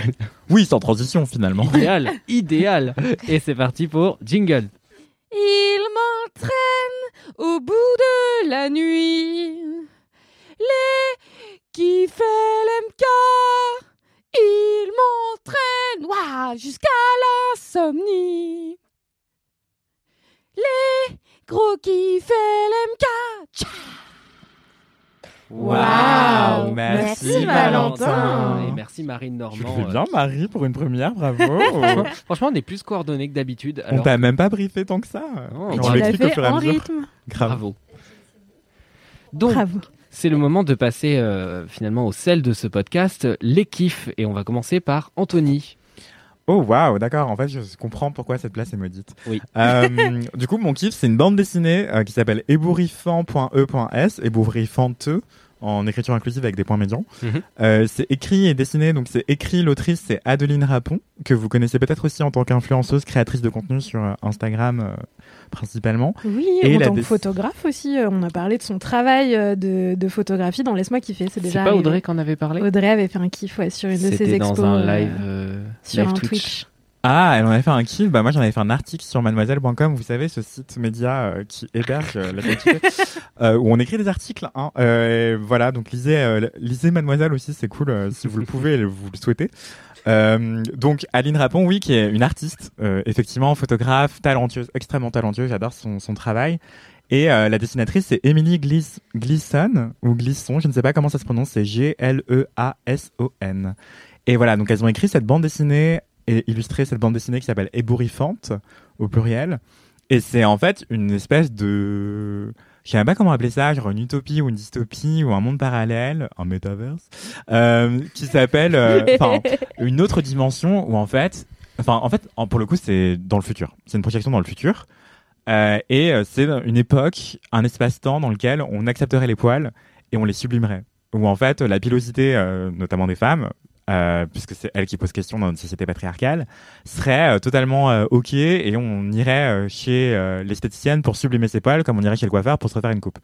Oui, sans transition finalement. Idéal, idéal. Et c'est parti pour jingle. Il m'entraîne au bout de la nuit. Les qui fait l'MK. Il m'entraîne jusqu'à l'insomnie. Les gros qui fait l'MK. Waouh merci, Valentin Et merci Marine Normand. Tu fais bien Marie pour une première, bravo Franchement, on est plus coordonnés que d'habitude. On t'a même pas briefé tant que ça. on l'explique au fur et à mesure. Bravo. Donc, Bravo. C'est le moment de passer euh, finalement au sel de ce podcast, les kiffs. Et on va commencer par Anthony. Oh waouh, d'accord. En fait, je comprends pourquoi cette place est maudite. Oui. Euh, du coup, mon kiff, c'est une bande dessinée euh, qui s'appelle ébouriffant.e.s, ébouriffante en écriture inclusive avec des points médians. Mhm. Euh, c'est écrit et dessiné, donc c'est écrit, l'autrice c'est Adeline Rapon, que vous connaissez peut-être aussi en tant qu'influenceuse, créatrice de contenu sur euh, Instagram euh, principalement. Oui, et en tant que photographe aussi, on a parlé de son travail de, photographie dans Laisse-moi kiffer. C'est déjà. pas Audrey qu'en avait parlé? Audrey avait fait un kiff sur une de ses expos. dans un live, sur un Twitch. Ah, elle en avait fait un kiff. Bah moi j'en avais fait un article sur mademoiselle.com, vous savez ce site média euh, qui héberge euh, la euh, où on écrit des articles. Hein. Euh, voilà, donc lisez, lisez Mademoiselle aussi, c'est cool si vous le pouvez, et vous le souhaitez. donc Aline Rapon, oui, qui est une artiste, effectivement photographe, talentueuse, extrêmement talentueuse. J'adore son, son travail. Et la dessinatrice, c'est Emily Glisson ou Glisson, je ne sais pas comment ça se prononce, c'est G-L-E-A-S-O-N. Et voilà, donc elles ont écrit cette bande dessinée et illustré cette bande dessinée qui s'appelle Ébouriffante au pluriel. Et c'est en fait une espèce de, je sais même pas comment appeler ça, genre une utopie ou une dystopie ou un monde parallèle, un métaverse, euh, qui s'appelle, euh, une autre dimension où en fait, enfin, en fait, pour le coup, c'est dans le futur. C'est une projection dans le futur. Euh, et c'est une époque, un espace-temps dans lequel on accepterait les poils et on les sublimerait. Où en fait, la pilosité, notamment des femmes, euh, puisque c'est elle qui pose question dans une société patriarcale, serait euh, totalement euh, ok et on irait chez l'esthéticienne pour sublimer ses poils comme on irait chez le coiffeur pour se refaire une coupe.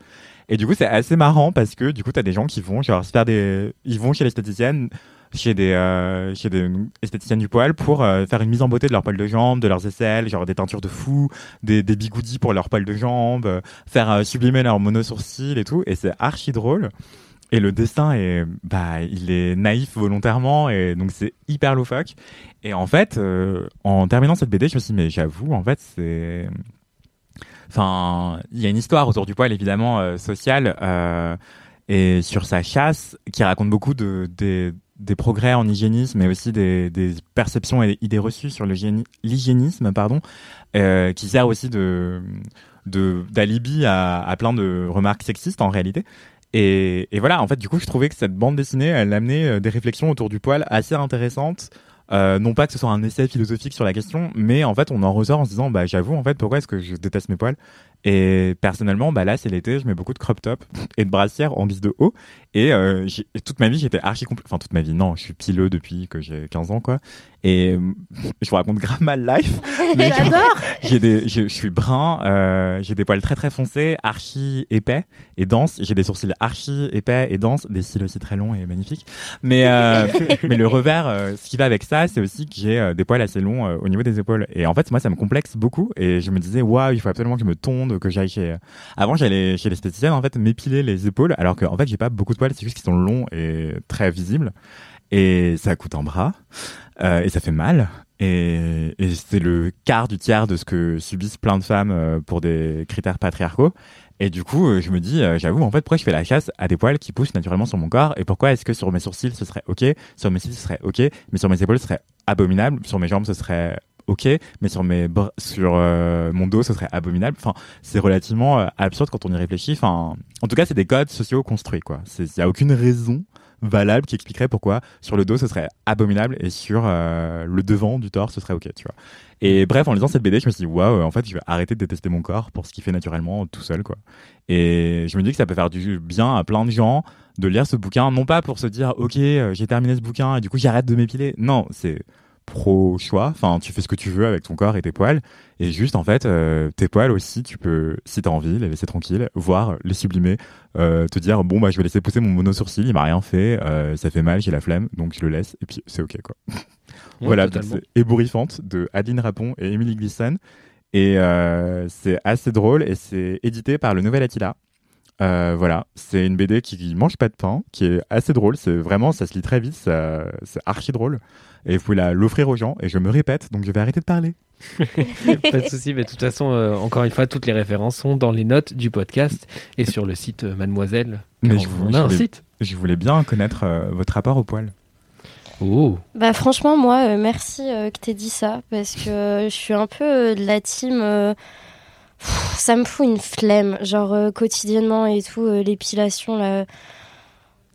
Et du coup, c'est assez marrant parce que du coup, t'as des gens qui vont genre se faire des, ils vont chez l'esthéticienne chez des chez des esthéticiennes du poil pour faire une mise en beauté de leurs poils de jambes, de leurs aisselles, genre des teintures de fou, des, des bigoudis pour leurs poils de jambes, faire sublimer leurs monosourcils et tout. Et c'est archi drôle. Et le dessin est, bah, il est naïf volontairement et donc c'est hyper loufoque. Et en fait, euh, en terminant cette BD, je me suis dit, mais j'avoue, en fait, c'est, enfin, il y a une histoire autour du poil évidemment euh, sociale euh, et sur sa chasse qui raconte beaucoup de des, des progrès en hygiénisme, mais aussi des, des perceptions et idées reçues sur l'hygiénisme, pardon, euh, qui sert aussi de d'alibi à, à plein de remarques sexistes en réalité. Et, voilà, en fait, du coup, je trouvais que cette bande dessinée, elle amenait euh, des réflexions autour du poil assez intéressantes. Euh, non pas que ce soit un essai philosophique sur la question, mais en fait, on en ressort en se disant, bah, j'avoue, en fait, pourquoi est-ce que je déteste mes poils? Et personnellement, bah là, c'est l'été, je mets beaucoup de crop top et de brassière en guise de haut. Et, euh, toute ma vie, j'étais archi. Enfin, toute ma vie, non, je suis pileux depuis que j'ai 15 ans, quoi. Et euh, je vous raconte grave mal life. J'adore J'ai des, je, suis brun, euh, j'ai des poils très très foncés, archi épais et denses. J'ai des sourcils archi épais et denses, des cils aussi très longs et magnifiques. Mais, euh, mais le revers, euh, ce qui va avec ça, c'est aussi que j'ai des poils assez longs au niveau des épaules. Et en fait, moi, ça me complexe beaucoup. Et je me disais, waouh, il faut absolument que je me tonde, que j'aille chez. Avant, j'allais chez l'esthéticienne, en fait, m'épiler les épaules, alors qu'en en fait, j'ai pas beaucoup de poils, c'est juste qu'ils sont longs et très visibles. Et ça coûte un bras. Euh, et ça fait mal. Et, et c'est le quart du tiers de ce que subissent plein de femmes euh, pour des critères patriarcaux. Et du coup, euh, je me dis, j'avoue, en fait, pourquoi je fais la chasse à des poils qui poussent naturellement sur mon corps? Et pourquoi est-ce que sur mes sourcils, ce serait OK? Sur mes cils, ce serait OK? Mais sur mes épaules, ce serait abominable? Sur mes jambes, ce serait ok, mais sur mes sur mon dos, ce serait abominable. Enfin, c'est relativement absurde quand on y réfléchit. Enfin, en tout cas, c'est des codes sociaux construits, quoi. Il y a aucune raison valable qui expliquerait pourquoi sur le dos ce serait abominable et sur euh, le devant du torse ce serait ok, tu vois. Et bref, en lisant cette BD, je me suis dit waouh, en fait, je vais arrêter de détester mon corps pour ce qu'il fait naturellement tout seul, quoi. Et je me dis que ça peut faire du bien à plein de gens de lire ce bouquin, non pas pour se dire ok, euh, j'ai terminé ce bouquin et du coup j'arrête de m'épiler. Non, c'est pro choix. Enfin, tu fais ce que tu veux avec ton corps et tes poils. Et juste, en fait, euh, tes poils aussi, tu peux, si t'as envie, les laisser tranquilles, voir les sublimer, euh, te dire, bon, bah, je vais laisser pousser mon mono sourcil, il m'a rien fait, euh, ça fait mal, j'ai la flemme, donc je le laisse, et puis c'est ok, quoi. voilà, c'est Ébouriffante de Adeline Rapon et Emily Gleason. Et c'est assez drôle, et c'est édité par le Nouvel Attila. voilà, c'est une BD qui, mange pas de pain, qui est assez drôle. C'est vraiment, ça se lit très vite, c'est archi drôle. Et vous pouvez l'offrir aux gens. Et je me répète, donc je vais arrêter de parler. pas de souci, mais de toute façon, euh, encore une fois, toutes les références sont dans les notes du podcast et sur le site euh, Mademoiselle. Mais je, a un site. Je voulais bien connaître euh, votre rapport au poil. Oh. Bah franchement, moi, merci que t'aies dit ça parce que je suis un peu de la team. ça me fout une flemme, genre quotidiennement et tout, l'épilation là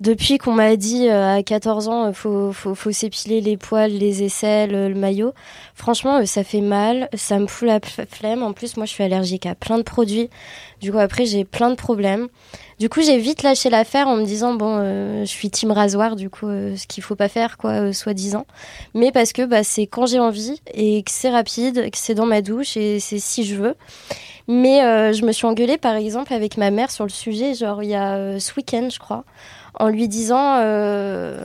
depuis qu'on m'a dit euh, à 14 ans, il faut, faut, faut s'épiler les poils, les aisselles, euh, le maillot, franchement, euh, ça fait mal, ça me fout la flemme. En plus, moi, je suis allergique à plein de produits. Du coup, après, j'ai plein de problèmes. Du coup, j'ai vite lâché l'affaire en me disant, bon, je suis team rasoir, du coup, ce qu'il faut pas faire, quoi, soi-disant. Mais parce que bah, c'est quand j'ai envie et que c'est rapide, que c'est dans ma douche et c'est si je veux. Mais je me suis engueulée, par exemple, avec ma mère sur le sujet, genre, il y a ce week-end, je crois en lui disant, euh,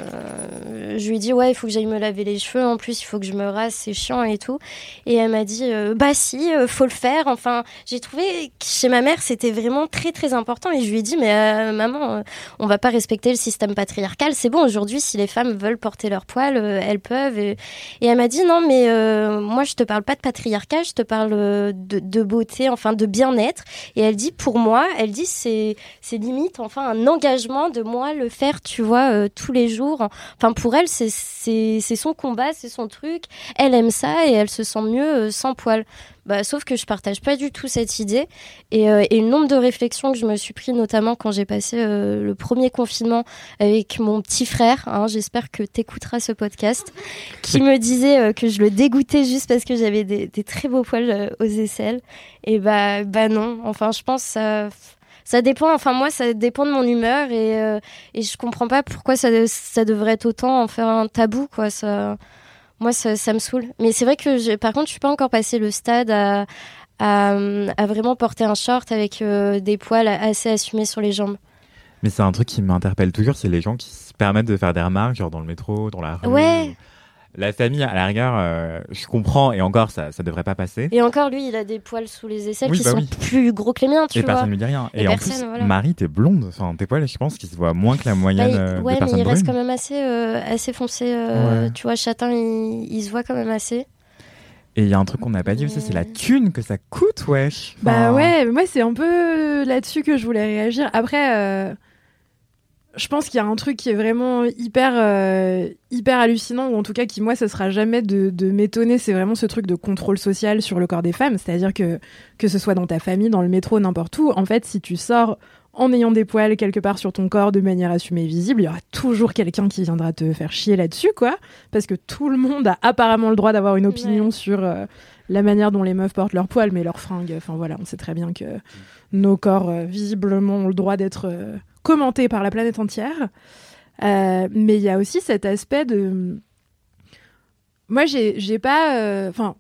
je lui dit ouais, il faut que j'aille me laver les cheveux. En plus, il faut que je me rase, c'est chiant et tout. Et elle m'a dit euh, bah si, euh, faut le faire. Enfin, j'ai trouvé que chez ma mère c'était vraiment très très important. Et je lui ai dit mais maman, on va pas respecter le système patriarcal. C'est bon aujourd'hui, si les femmes veulent porter leur poil, elles peuvent. Et, elle m'a dit non mais moi je te parle pas de patriarcat, je te parle de, de beauté, enfin de bien-être. Et elle dit pour moi, elle dit c'est limite enfin un engagement de moi le faire, tu vois, euh, tous les jours. Enfin, pour elle, c'est son combat, c'est son truc. Elle aime ça et elle se sent mieux euh, sans poil. Bah, sauf que je partage pas du tout cette idée. Et, euh, et, le nombre de réflexions que je me suis pris, notamment quand j'ai passé le premier confinement avec mon petit frère, hein, j'espère que tu écouteras ce podcast, qui me disait que je le dégoûtais juste parce que j'avais des, des, très beaux poils aux aisselles. Et bah, bah non, enfin, je pense ça dépend. Enfin, moi, ça dépend de mon humeur et, euh, et je comprends pas pourquoi ça, ça devrait être autant en faire un tabou, quoi. Ça, moi, ça, ça me saoule. Mais c'est vrai que, par contre, je suis pas encore passé le stade à, à, à vraiment porter un short avec euh, des poils assez assumés sur les jambes. Mais c'est un truc qui m'interpelle toujours, c'est les gens qui se permettent de faire des remarques, genre dans le métro, dans la rue. Ouais. La famille, à la rigueur, euh, je comprends, et encore, ça, ça devrait pas passer. Et encore, lui, il a des poils sous les aisselles qui bah sont plus gros que les miens, tu et vois. Et personne ne lui dit rien. Et, en plus, Marie, t'es blonde. Enfin, tes poils, je pense qu'ils se voient moins que la moyenne bah, il... ouais, des personnes mais il reste quand même assez, euh, assez foncé. Euh, tu vois, châtain, il, se voit quand même assez. Et il y a un truc qu'on n'a pas dit aussi, c'est la thune que ça coûte, wesh. Bah ouais, moi, c'est un peu là-dessus que je voulais réagir. Après je pense qu'il y a un truc qui est vraiment hyper, euh, hyper hallucinant, ou en tout cas qui, moi, ça sera jamais de, de m'étonner, c'est vraiment ce truc de contrôle social sur le corps des femmes. C'est-à-dire que, que ce soit dans ta famille, dans le métro, n'importe où, en fait, si tu sors en ayant des poils quelque part sur ton corps de manière assumée et visible, il y aura toujours quelqu'un qui viendra te faire chier là-dessus, quoi. Parce que tout le monde a apparemment le droit d'avoir une opinion sur euh, la manière dont les meufs portent leurs poils, mais leurs fringues. Enfin voilà, on sait très bien que nos corps, euh, visiblement, ont le droit d'être euh, commentés par la planète entière. Euh, mais il y a aussi cet aspect de. Moi, j'ai pas. Enfin.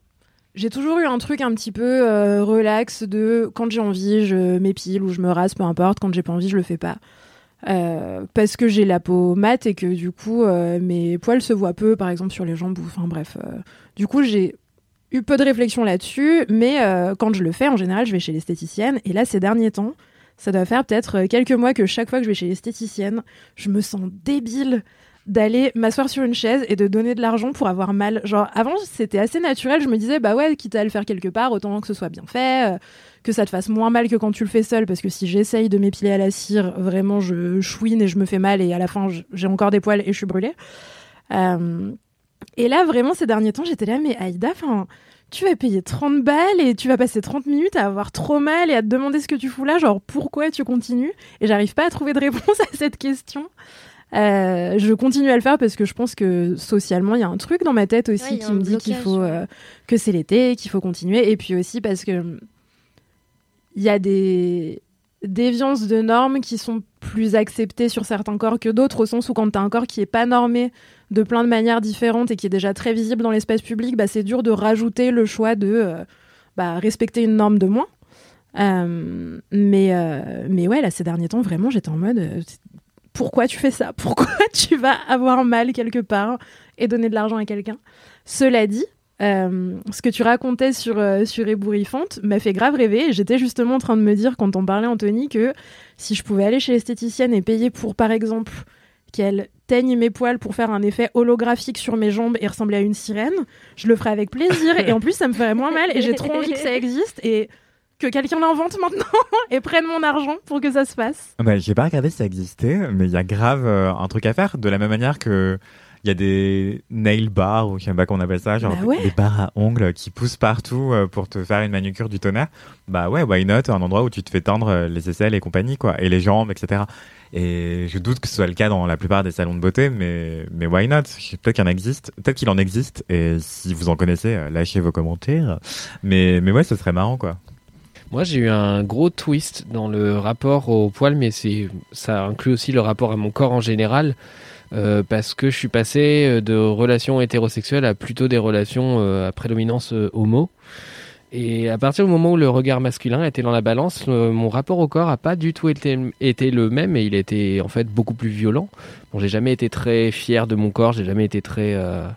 j'ai toujours eu un truc un petit peu relax de quand j'ai envie, je m'épile ou je me rase, peu importe. Quand j'ai pas envie, je le fais pas. parce que j'ai la peau mate et que du coup mes poils se voient peu, par exemple sur les jambes. Enfin bref, du coup j'ai eu peu de réflexion là-dessus, mais euh, quand je le fais, en général, je vais chez l'esthéticienne. Et là, ces derniers temps, ça doit faire peut-être euh, quelques mois que chaque fois que je vais chez l'esthéticienne, je me sens débile d'aller m'asseoir sur une chaise et de donner de l'argent pour avoir mal. Genre, avant, c'était assez naturel. Je me disais, bah ouais, quitte à le faire quelque part, autant que ce soit bien fait, euh, que ça te fasse moins mal que quand tu le fais seul. Parce que si j'essaye de m'épiler à la cire, vraiment, je chouine et je me fais mal. Et à la fin, j'ai encore des poils et je suis brûlée. Euh, et là, vraiment, ces derniers temps, j'étais là, mais Aïda, enfin, tu vas payer 30 balles et tu vas passer 30 minutes à avoir trop mal et à te demander ce que tu fous là, genre pourquoi tu continues? Et j'arrive pas à trouver de réponse à cette question. Euh, je continue à le faire parce que je pense que socialement, il y a un truc dans ma tête aussi qui me dit qu'il faut euh, que c'est l'été, qu'il faut continuer. Et puis aussi parce que il y a des déviances de normes qui sont plus acceptées sur certains corps que d'autres, au sens où quand tu as un corps qui est pas normé, de plein de manières différentes et qui est déjà très visible dans l'espace public, bah, c'est dur de rajouter le choix de euh, bah, respecter une norme de moins. Euh, mais, euh, mais ouais, là, ces derniers temps, vraiment, j'étais en mode pourquoi tu fais ça? Pourquoi tu vas avoir mal quelque part et donner de l'argent à quelqu'un? Cela dit, ce que tu racontais sur, sur Ébouriffante m'a fait grave rêver. J'étais justement en train de me dire, quand on parlait, Anthony, que si je pouvais aller chez l'esthéticienne et payer pour, par exemple, qu'elle teigne mes poils pour faire un effet holographique sur mes jambes et ressembler à une sirène, je le ferais avec plaisir. et en plus, ça me ferait moins mal. Et j'ai trop envie que ça existe. Et que quelqu'un l'invente maintenant et prenne mon argent pour que ça se fasse. Bah, j'ai pas regardé si ça existait, mais il y a grave euh, un truc à faire. De la même manière que il y a des nail bars ou je sais pas qu'on appelle ça, genre bah des barres à ongles qui poussent partout euh, pour te faire une manucure du tonnerre. Bah ouais, why not? Un endroit où tu te fais tendre euh, les aisselles et compagnie, quoi, et les jambes, etc. Et je doute que ce soit le cas dans la plupart des salons de beauté, mais, mais why not? Peut-être qu'il en existe, peut-être qu'il en existe, et si vous en connaissez, euh, lâchez vos commentaires. Mais, mais ouais, ce serait marrant, quoi. Moi, j'ai eu un gros twist dans le rapport au poil, mais c'est ça inclut aussi le rapport à mon corps en général. Euh, parce que je suis passé euh, de relations hétérosexuelles à plutôt des relations à prédominance homo. Et à partir du moment où le regard masculin était dans la balance, mon rapport au corps a pas du tout été, le même et il était en fait beaucoup plus violent. Bon, j'ai jamais été très fier de mon corps, j'ai jamais été très euh,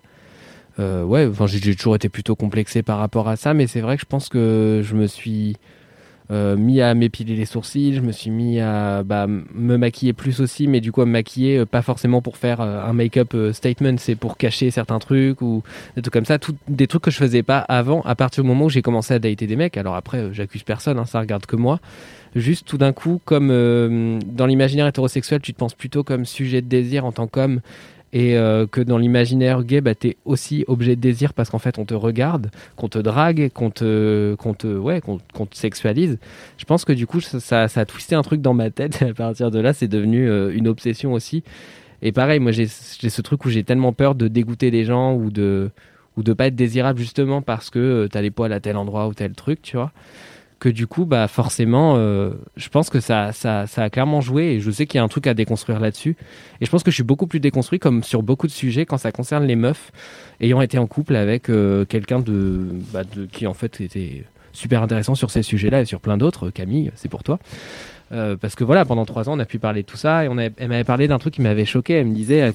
euh, ouais, enfin j'ai toujours été plutôt complexé par rapport à ça, mais c'est vrai que je pense que je me suis euh, mis à m'épiler les sourcils, je me suis mis à bah, me maquiller plus aussi, mais du coup à me maquiller euh, pas forcément pour faire euh, un make-up statement, c'est pour cacher certains trucs ou des trucs comme ça, des trucs que je faisais pas avant, à partir du moment où j'ai commencé à dater des mecs. Alors après, j'accuse personne, hein, ça regarde que moi. Juste tout d'un coup, comme dans l'imaginaire hétérosexuel, tu te penses plutôt comme sujet de désir en tant qu'homme et euh, que dans l'imaginaire gay, bah, es aussi objet de désir parce qu'en fait on te regarde, qu'on te drague, qu'on te, qu'on te, ouais, qu'on, te sexualise. Je pense que du coup ça, ça, a twisté un truc dans ma tête à partir de là c'est devenu euh, une obsession aussi. Et pareil, moi j'ai, ce truc où j'ai tellement peur de dégoûter les gens ou de ou de pas être désirable justement parce que euh, tu as les poils à tel endroit ou tel truc, tu vois que du coup, bah forcément, euh, je pense que ça, ça, ça, a clairement joué et je sais qu'il y a un truc à déconstruire là-dessus. Et je pense que je suis beaucoup plus déconstruit comme sur beaucoup de sujets quand ça concerne les meufs ayant été en couple avec euh, quelqu'un de, bah, de, qui en fait était super intéressant sur ces sujets-là et sur plein d'autres. Camille, c'est pour toi. Euh, parce que voilà, pendant trois ans, on a pu parler de tout ça et on elle m'avait parlé d'un truc qui m'avait choqué. Elle me disait,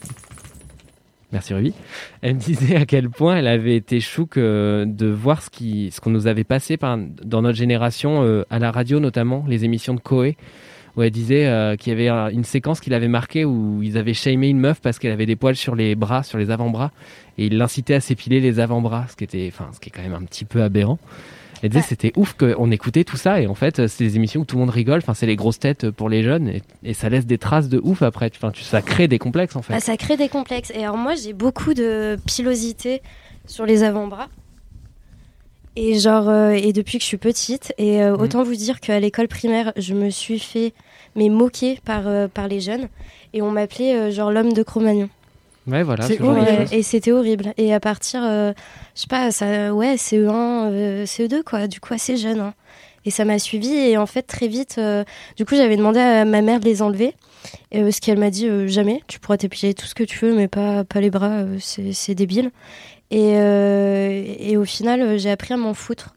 Merci Ruby. Elle me disait à quel point elle avait été chouque euh, de voir ce qui, qu'on nous avait passé dans notre génération euh, à la radio notamment, les émissions de Koé, où elle disait euh, qu'il y avait une séquence qu'il avait marquée où ils avaient shamé une meuf parce qu'elle avait des poils sur les bras, sur les avant-bras, et ils l'incitaient à s'épiler les avant-bras, ce qui était, ce qui est quand même un petit peu aberrant. Elle disait c'était ouf qu'on écoutait tout ça et en fait c'est des émissions où tout le monde rigole. Enfin c'est les grosses têtes pour les jeunes et, ça laisse des traces de ouf après. Enfin tu, ça crée des complexes en fait. Bah, ça crée des complexes. Et alors moi j'ai beaucoup de pilosité sur les avant-bras. Et genre euh, et depuis que je suis petite et euh, mhm. autant vous dire qu'à l'école primaire je me suis fait mais moquer par euh, par les jeunes et on m'appelait genre l'homme de Cro-Magnon. Ouais, voilà. C'est horrible. et c'était horrible. Et à partir, euh, je sais pas, ça, ouais, CE1, euh, CE2, quoi, du coup, assez jeune. hein. Et ça m'a suivi. Et en fait, très vite, euh, du coup, j'avais demandé à ma mère de les enlever. Et, euh, ce qu'elle m'a dit, euh, jamais, tu pourras t'épiler tout ce que tu veux, mais pas, pas les bras, euh, c'est c'est débile. Et, euh, et au final, euh, j'ai appris à m'en foutre.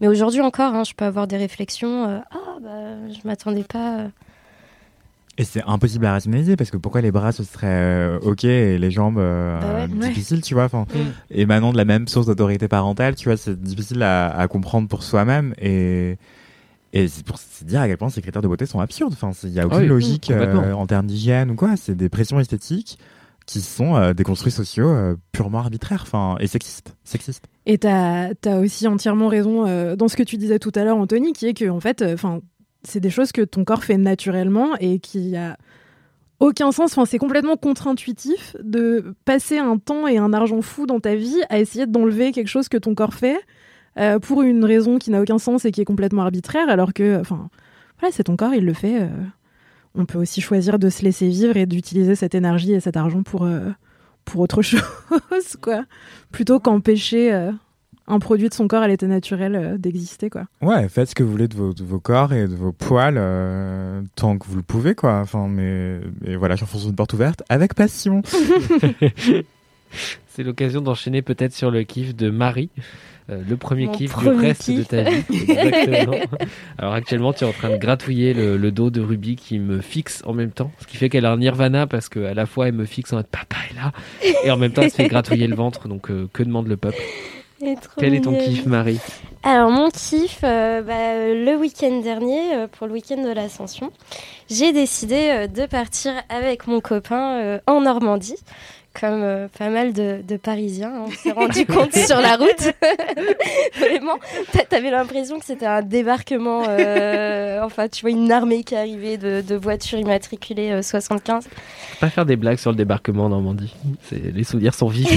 Mais aujourd'hui encore, hein, je peux avoir des réflexions. euh, ah, bah, je m'attendais pas. Et c'est impossible à rationaliser parce que pourquoi les bras ce serait euh, ok et les jambes euh, Bah ouais. difficile, tu vois. Enfin, Mm. émanant de la même source d'autorité parentale, tu vois, c'est difficile à, à comprendre pour soi-même et et c'est pour se dire à quel point ces critères de beauté sont absurdes. Enfin, il y a aucune Oui, logique mm, euh, en termes d'hygiène ou quoi. C'est des pressions esthétiques qui sont euh, des construits sociaux euh, purement arbitraires, enfin et sexistes, sexistes. Et t'as as aussi entièrement raison euh, dans ce que tu disais tout à l'heure, Anthony, qui est que en fait, enfin, c'est des choses que ton corps fait naturellement et qui a aucun sens. C'est complètement contre-intuitif de passer un temps et un argent fou dans ta vie à essayer d'enlever quelque chose que ton corps fait euh, pour une raison qui n'a aucun sens et qui est complètement arbitraire, alors que, enfin, voilà, c'est ton corps, il le fait. euh. on peut aussi choisir de se laisser vivre et d'utiliser cette énergie et cet argent pour euh, pour autre chose, quoi, plutôt qu'empêcher un produit de son corps à l'état naturel euh, d'exister, quoi. Ouais, faites ce que vous voulez de vos, de vos corps et de vos poils euh, tant que vous le pouvez, quoi. Enfin, mais, mais voilà, j'enfonce une porte ouverte avec passion. C'est l'occasion d'enchaîner peut-être sur le kiff de Marie. Euh, le premier Mon kiff premier du reste kiff. de ta vie. Exactement. Alors actuellement, tu es en train de gratouiller le, le dos de Ruby qui me fixe en même temps. Ce qui fait qu'elle a un nirvana parce qu'à la fois elle me fixe en mode papa est là et en même temps elle se fait gratouiller le ventre. Donc euh, que demande le peuple? Quel est ton kiff, Marie Alors mon kiff, euh, bah, le week-end dernier, euh, pour le week-end de l'Ascension, j'ai décidé euh, de partir avec mon copain en Normandie. Comme pas mal de, de Parisiens, hein, on s'est rendu compte sur la route. Vraiment, t'a- t'avais l'impression que c'était un débarquement, enfin tu vois une armée qui arrivait de, de voitures immatriculées euh, 75. Faut Pas faire des blagues sur le débarquement en Normandie. Les souvenirs sont vifs.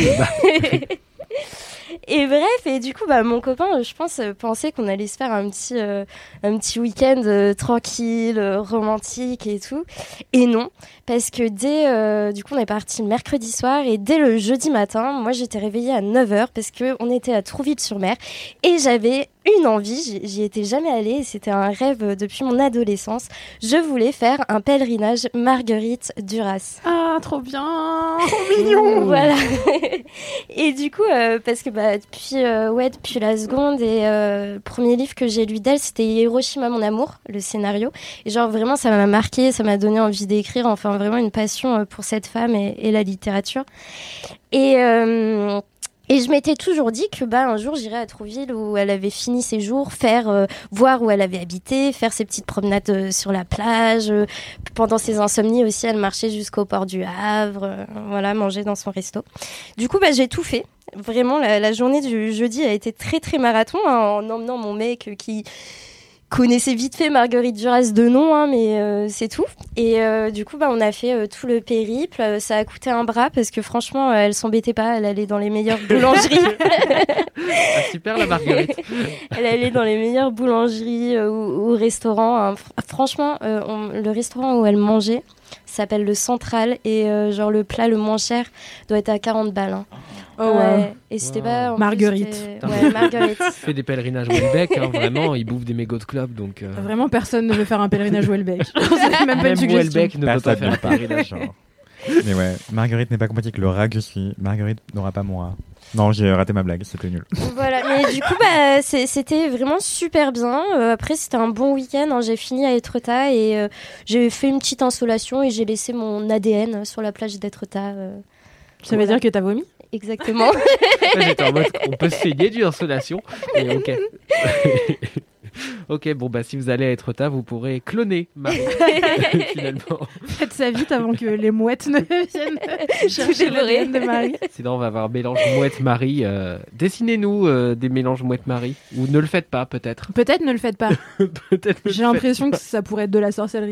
Et bref, et du coup, bah, mon copain, euh, je pense, euh, pensait qu'on allait se faire un petit, euh, petit week-end tranquille, romantique et tout. Et non, parce que dès, du coup, on est parti mercredi soir et dès le jeudi matin, moi, j'étais réveillée à 9h parce que on était à Trouville-sur-Mer et j'avais une envie, j'y- étais jamais allée, c'était un rêve euh, depuis mon adolescence. Je voulais faire un pèlerinage Marguerite Duras. Ah, trop bien Voilà. et du coup, euh, parce que bah, depuis, euh, ouais, depuis la seconde et euh, le premier livre que j'ai lu d'elle, c'était Hiroshima, mon amour, le scénario. Et genre vraiment, ça m'a marqué, ça m'a donné envie d'écrire, enfin vraiment une passion euh, pour cette femme et, et la littérature. Et, euh, et je m'étais toujours dit que bah, un jour j'irais à Trouville où elle avait fini ses jours, faire euh, voir où elle avait habité, faire ses petites promenades euh, sur la plage. euh, pendant ses insomnies aussi, elle marchait jusqu'au port du Havre, euh, voilà, manger dans son resto. Du coup, bah, j'ai tout fait. Vraiment, la, la journée du jeudi a été très très marathon hein, en emmenant mon mec euh, qui connaissait vite fait Marguerite Duras de nom, hein, mais euh, c'est tout. Et euh, du coup, bah, on a fait euh, tout le périple. Ça a coûté un bras parce que franchement, elle s'embêtait pas. Elle allait dans les meilleures boulangeries. Ah, super la Marguerite. Elle allait dans les meilleures boulangeries ou, ou restaurants. hein. Fr- Franchement, on- le restaurant où elle mangeait s'appelle le Central et genre le plat le moins cher doit être à 40 balles. hein. Oh, Ouais. Et c'était Wow. pas en Marguerite. Ouais, Marguerite. fait des pèlerinages Welbeck, hein, vraiment, il bouffe des mégots de club, donc. euh, Vraiment, personne ne veut faire un pèlerinage Welbeck. c'est même pas une. Welbeck ne peut pas faire un pèlerinage. Genre. Mais ouais, Marguerite n'est pas compatible avec le rat que je suis. Marguerite n'aura pas mon rat. Non, j'ai raté ma blague, c'était nul. voilà, mais du coup, bah, c'était vraiment super bien. Euh, après, c'était un bon week-end. hein. J'ai fini à Etretat et euh, j'ai fait une petite insolation et j'ai laissé mon ADN sur la plage d'Etretat. euh, Ça veut dire que t'as vomi? Exactement. J'étais en mode, on peut se saigner d'une insolation. Et ok. ok, bon, bah, si vous allez être tard, vous pourrez cloner Marie, finalement. Faites ça vite avant que les mouettes ne viennent chercher l'ADN de Marie. Sinon, on va avoir un mélange mouette-Marie. euh, Dessinez-nous euh, des mélanges mouette-Marie. Ou ne le faites pas, peut-être. Peut-être ne le faites pas. peut-être ne le J'ai l'impression que ça pourrait être de la sorcellerie.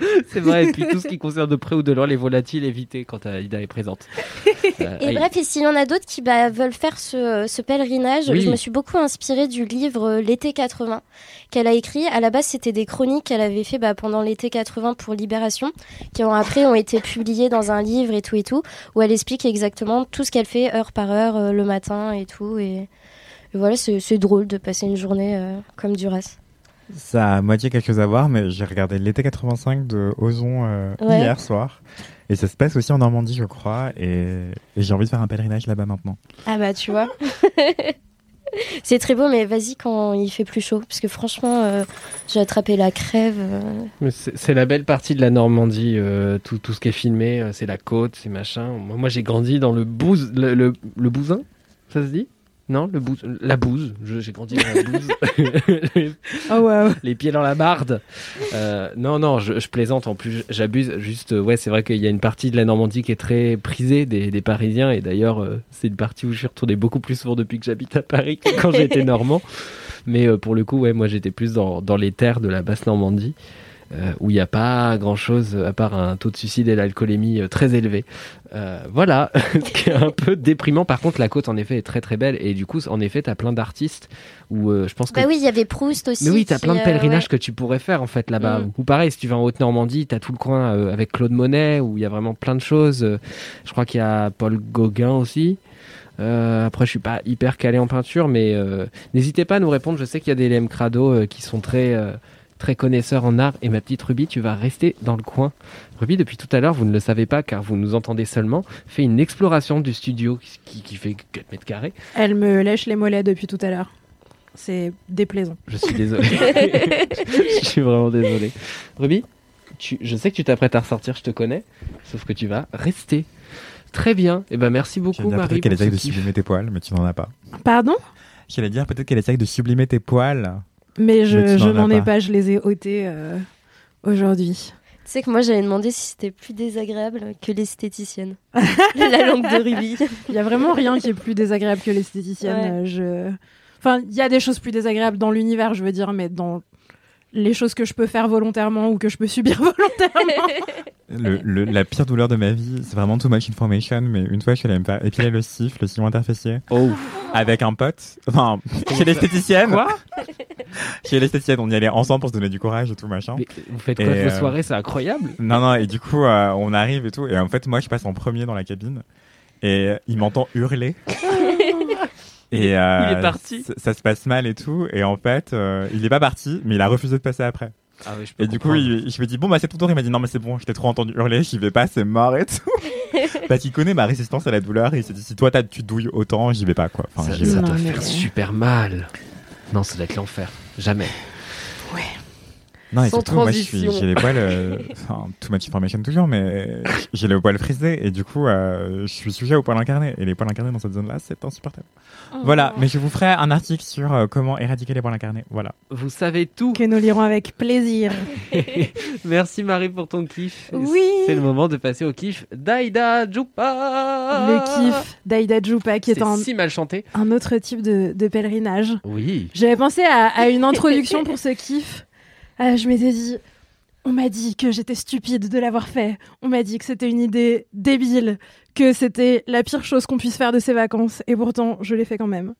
C'est vrai, et puis tout ce qui concerne de près ou de loin les volatiles, évitez quand Aïda est présente. Euh, Et Aïda. bref, et s'il y en a d'autres qui bah, veulent faire ce, ce pèlerinage, Oui. je me suis beaucoup inspirée du livre euh, L'été 80 qu'elle a écrit. À la base, c'était des chroniques qu'elle avait fait bah, pendant l'été 80 pour Libération, qui ont, après ont été publiées dans un livre et tout et tout, où elle explique exactement tout ce qu'elle fait heure par heure euh, le matin et tout. Et, et voilà, c'est c'est drôle de passer une journée euh, comme Duras. Ça a à moitié quelque chose à voir, mais j'ai regardé l'été 85 de Ozon euh, Ouais. hier soir. Et ça se passe aussi en Normandie, je crois. Et, et j'ai envie de faire un pèlerinage là-bas maintenant. Ah bah tu vois. c'est très beau, mais vas-y quand il fait plus chaud, parce que franchement, euh, j'ai attrapé la crève. euh. Mais C'est la belle partie de la Normandie, euh, tout, tout ce qui est filmé, c'est la côte, c'est machin. Moi, moi, j'ai grandi dans le le, le bousin, ça se dit? Non, le bouse, la bouse. J'ai grandi dans la bouse. Oh waouh. les pieds dans la barde. Euh, non, non, je, je plaisante. En plus, j'abuse. Juste, euh, ouais, c'est vrai qu'il y a une partie de la Normandie qui est très prisée des, des Parisiens. Et d'ailleurs, euh, c'est une partie où je suis retourné beaucoup plus souvent depuis que j'habite à Paris que quand j'étais normand. Mais euh, pour le coup, ouais, moi, j'étais plus dans, dans les terres de la basse Normandie. Euh, où il n'y a pas grand chose à part un taux de suicide et l'alcoolémie euh, très élevé. Euh, voilà, ce qui est un peu déprimant. Par contre, la côte en effet est très très belle et du coup, en effet, t'as plein d'artistes où je pense que Bah oui, il y avait Proust aussi. mais oui, t'as qui, plein de pèlerinages ouais. que tu pourrais faire en fait là-bas. Mm. Ou pareil, si tu vas en Haute-Normandie, t'as tout le coin avec Claude Monet où il y a vraiment plein de choses. Je crois qu'il y a Paul Gauguin aussi. Euh, après, je suis pas hyper calé en peinture, mais euh, n'hésitez pas à nous répondre. Je sais qu'il y a des LM Crado euh, qui sont très très connaisseurs en art. Et ma petite Ruby, tu vas rester dans le coin. Ruby, depuis tout à l'heure, vous ne le savez pas car vous nous entendez seulement, fait une exploration du studio qui, qui fait 4 mètres carrés. Elle me lèche les mollets depuis tout à l'heure. C'est déplaisant. Je suis désolé. je suis vraiment désolé. Ruby, tu, je sais que tu t'apprêtes à ressortir, je te connais, sauf que tu vas rester. Très bien. Et ben merci beaucoup Marie. peut-être qu'elle essaye de sublimer tes poils, mais tu n'en as pas. Pardon? J'allais dire peut-être qu'elle essaye de sublimer tes poils. Mais je, Mais je n'en ai pas. pas, je les ai ôtés euh, aujourd'hui. Tu sais que moi j'avais demandé si c'était plus désagréable que l'esthéticienne. la langue de Ruby. Il y a vraiment rien qui est plus désagréable que l'esthéticienne. Ouais. euh, Je... Enfin, il y a des choses plus désagréables dans l'univers, je veux dire, mais dans les choses que je peux faire volontairement ou que je peux subir volontairement. Le, le- la pire douleur de ma vie, c'est vraiment too much information, mais une fois, je suis allé me faire épiler le cif, le sillon interfessier, Oh. avec un pote, enfin, chez l'esthéticienne. Quoi Chez l'esthéticienne, on y allait ensemble pour se donner du courage et tout, machin. Mais Vous faites quoi vos euh, soirées C'est incroyable. Non, non, et du coup, euh, on arrive et tout, et en fait, moi, je passe en premier dans la cabine, et il m'entend hurler. Et euh, Il est parti. Ça, ça se passe mal et tout, et en fait, euh, il est pas parti, mais il a refusé de passer après. Ah oui, je peux Et du coup, il- je me dis, bon, bah, c'est ton tour. Il m'a dit, non, mais c'est bon, je t'ai trop entendu hurler, j'y vais pas, c'est mort et tout. Parce qu'il connaît ma résistance à la douleur et il s'est dit, si toi, t'as- tu douilles autant, j'y vais pas, quoi. Enfin, ça, doit faire super mal. Non, ça doit être l'enfer. Jamais. Non, et Sans surtout, moi, transition. j'ai les poils, euh, enfin, too much information toujours, mais j'ai les poils frisés et du coup, euh, je suis sujet aux poils incarnés. Et les poils incarnés dans cette zone-là, c'est insupportable. Voilà, mais je vous ferai un article sur euh, comment éradiquer les poils incarnés. Voilà. Vous savez tout. que nous lirons avec plaisir. Merci Marie pour ton kiff. Oui. C'est le moment de passer au kiff d'Aïda Djoupa. Le kiff d'Aïda Djoupa, qui est C'est un, si mal chanté. un autre type de, de pèlerinage. Oui. J'avais pensé à, à une introduction pour ce kiff. Euh, je m'étais dit, on m'a dit que j'étais stupide de l'avoir fait. On m'a dit que c'était une idée débile, que c'était la pire chose qu'on puisse faire de ces vacances. Et pourtant, je l'ai fait quand même.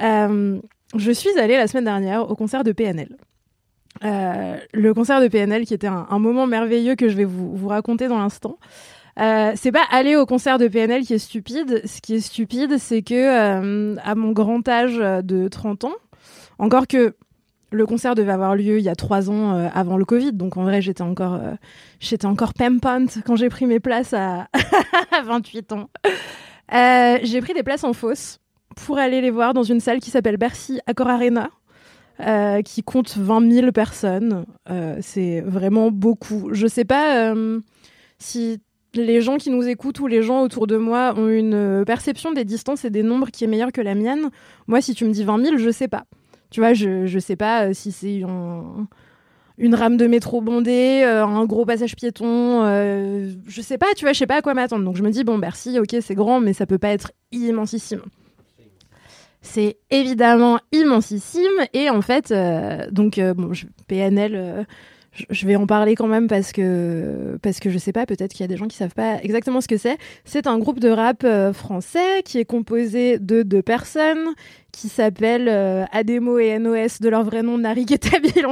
Euh, je suis allée la semaine dernière au concert de PNL. Euh, le concert de PNL qui était un, moment merveilleux que je vais vous, vous raconter dans l'instant. Euh, c'est pas aller au concert de PNL qui est stupide. Ce qui est stupide, c'est que euh, à mon grand âge de 30 ans, encore que le concert devait avoir lieu il y a trois ans euh, avant le Covid, donc en vrai j'étais encore euh, j'étais encore pimpante quand j'ai pris mes places à, à 28 ans. Euh, j'ai pris des places en fosse pour aller les voir dans une salle qui s'appelle Bercy Accor Arena. qui compte 20 000 personnes. C'est vraiment beaucoup. Je sais pas si les gens qui nous écoutent ou les gens autour de moi ont une perception des distances et des nombres qui est meilleure que la mienne. Moi, si tu me dis 20 000, je sais pas. Tu vois, je, je sais pas euh, si c'est un- une rame de métro bondée, euh, un gros passage piéton, euh, je sais pas, tu vois, je sais pas à quoi m'attendre. Donc je me dis, bon, Bercy, ok, c'est grand, mais ça peut pas être immensissime. C'est évidemment immensissime, et en fait, donc, PNL, je, vais en parler quand même parce que, parce que je sais pas, peut-être qu'il y a des gens qui savent pas exactement ce que c'est. C'est un groupe de rap euh, français qui est composé de deux personnes qui s'appellent euh, Ademo et NOS de leur vrai nom, Narik et Tabil.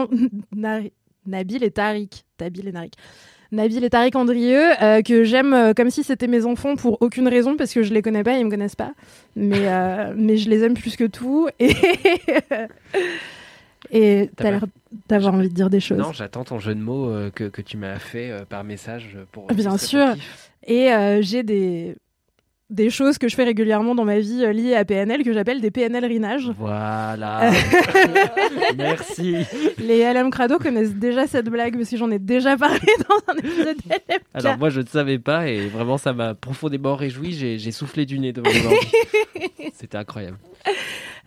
Nabil et Tariq. Tabil et Narik. Nabil et Tariq Andrieux, euh, que j'aime comme si c'était mes enfants pour aucune raison, parce que je les connais pas, ils me connaissent pas. Mais, mais je les aime plus que tout. Et et T'as l'air d'avoir envie de dire des choses. Non, j'attends ton jeu de mots euh, que, que tu m'as fait euh, par message pour. Bien illustrer sûr. Et euh, j'ai des, des choses que je fais régulièrement dans ma vie euh, liées à PNL que j'appelle des PNL rinages. Voilà. Merci. Les LM Crado connaissent déjà cette blague parce que j'en ai déjà parlé dans un épisode LMK. Alors moi je ne savais pas et vraiment ça m'a profondément réjoui. J'ai soufflé du nez devant. C'était incroyable.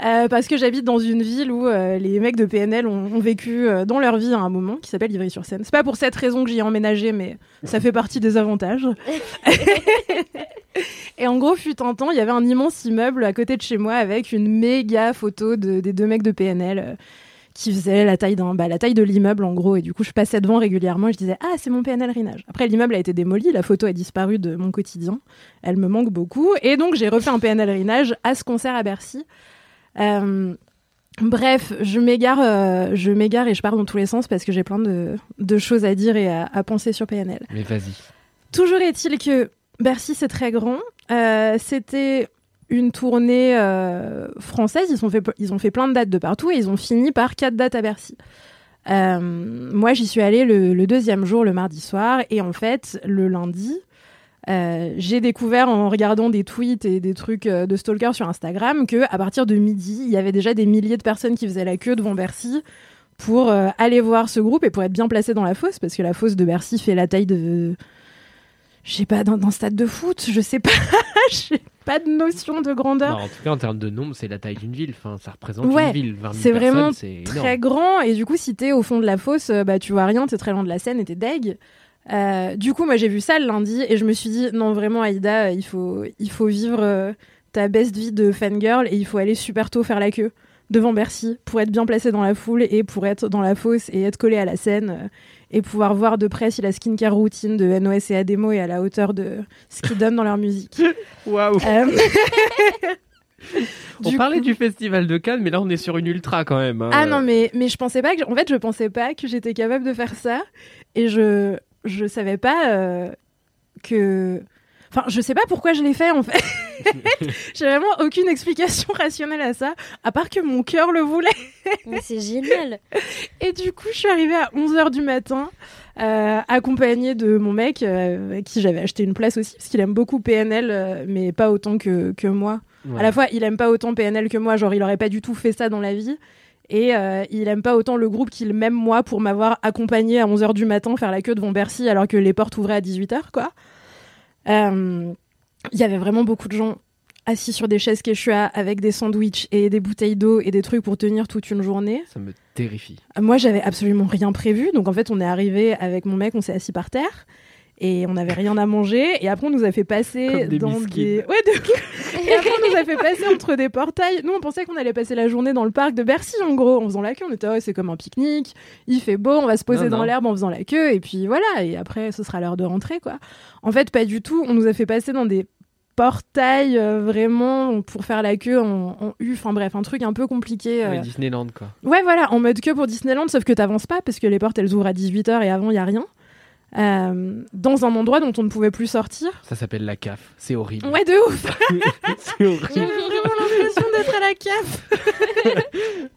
Euh, parce que j'habite dans une ville où euh, les mecs de PNL ont, ont vécu euh, dans leur vie à un moment qui s'appelle Ivry-sur-Seine. C'est pas pour cette raison que j'y ai emménagé, mais ça fait partie des avantages. Et en gros, fut un temps, il y avait un immense immeuble à côté de chez moi avec une méga photo de- des deux mecs de PNL qui faisaient la taille d'un, bah, la taille de l'immeuble en gros. Et du coup, je passais devant régulièrement et je disais ah c'est mon PNL Rinage. Après, l'immeuble a été démoli, la photo a disparu de mon quotidien. Elle me manque beaucoup et donc j'ai refait un PNL Rinage à ce concert à Bercy. Euh, Bref, je m'égare, euh, je m'égare et je pars dans tous les sens parce que j'ai plein de, de choses à dire et à, à penser sur PNL. Mais vas-y. Toujours est-il que Bercy, c'est très grand. Euh, C'était une tournée euh, française. Ils ont, fait, ils ont fait plein de dates de partout et ils ont fini par quatre dates à Bercy. Moi, j'y suis allée le, le deuxième jour, le mardi soir. Et en fait, le lundi, euh, j'ai découvert en regardant des tweets et des trucs euh, de stalker sur Instagram que à partir de midi, il y avait déjà des milliers de personnes qui faisaient la queue devant Bercy pour euh, aller voir ce groupe et pour être bien placé dans la fosse parce que la fosse de Bercy fait la taille de je sais pas d'un d'un stade de foot, je sais pas, j'ai pas de notion de grandeur. Non, en tout cas en termes de nombre c'est la taille d'une ville. Enfin ça représente Ouais, une ville. 20 000 c'est vraiment très énorme. grand et du coup si t'es au fond de la fosse bah tu vois rien t'es très loin de la scène et t'es deg Euh, du coup moi j'ai vu ça le lundi et je me suis dit non vraiment Aïda euh, il faut il faut vivre euh, ta best vie de fangirl et il faut aller super tôt faire la queue devant Bercy pour être bien placé dans la foule et pour être dans la fosse et être collé à la scène euh, et pouvoir voir de près si la skincare routine de NOS et Ademo est à la hauteur de ce qu'ils donnent dans leur musique. Waouh. On du parlait coup- du festival de Cannes, mais là on est sur une ultra quand même. hein. Ah non, mais, mais je pensais pas que. En fait, je pensais pas que j'étais capable de faire ça. Et je, je savais pas euh, que. Enfin, je sais pas pourquoi je l'ai fait en fait. J'ai vraiment aucune explication rationnelle à ça, à part que mon cœur le voulait. Mais c'est génial. Et du coup, je suis arrivée à 11h du matin, euh, accompagnée de mon mec, euh, avec qui j'avais acheté une place aussi, parce qu'il aime beaucoup PNL, euh, mais pas autant que, que moi. Ouais. À la fois, il aime pas autant PNL que moi, genre il aurait pas du tout fait ça dans la vie. Et euh, il aime pas autant le groupe qu'il m'aime moi pour m'avoir accompagné à 11h du matin faire la queue devant Bercy alors que les portes ouvraient à 18h, quoi. Euh, Il y avait vraiment beaucoup de gens assis sur des chaises Quechua avec des sandwichs et des bouteilles d'eau et des trucs pour tenir toute une journée. Ça me terrifie. Moi, j'avais absolument rien prévu. Donc, en fait, on est arrivé avec mon mec, on s'est assis par terre. Et on n'avait rien à manger. Et après, on nous a fait passer des dans des. Ouais, de- Et après, on nous a fait passer entre des portails. Nous, on pensait qu'on allait passer la journée dans le parc de Bercy, en gros, en faisant la queue. On était, ouais, c'est comme un pique-nique. Il fait beau, on va se poser Non, dans l'herbe en faisant la queue. Et puis voilà. Et après, ce sera l'heure de rentrer, quoi. En fait, pas du tout. On nous a fait passer dans des portails euh, vraiment pour faire la queue en, en U. Enfin bref, un truc un peu compliqué. euh. Ouais, Disneyland quoi. Ouais, voilà, en mode queue pour Disneyland, sauf que t'avances pas parce que les portes elles ouvrent à 18h et avant il y a rien. Euh, dans un endroit dont on ne pouvait plus sortir. Ça s'appelle la CAF. C'est horrible. Ouais, de ouf c'est horrible. J'avais vraiment l'impression d'être à la CAF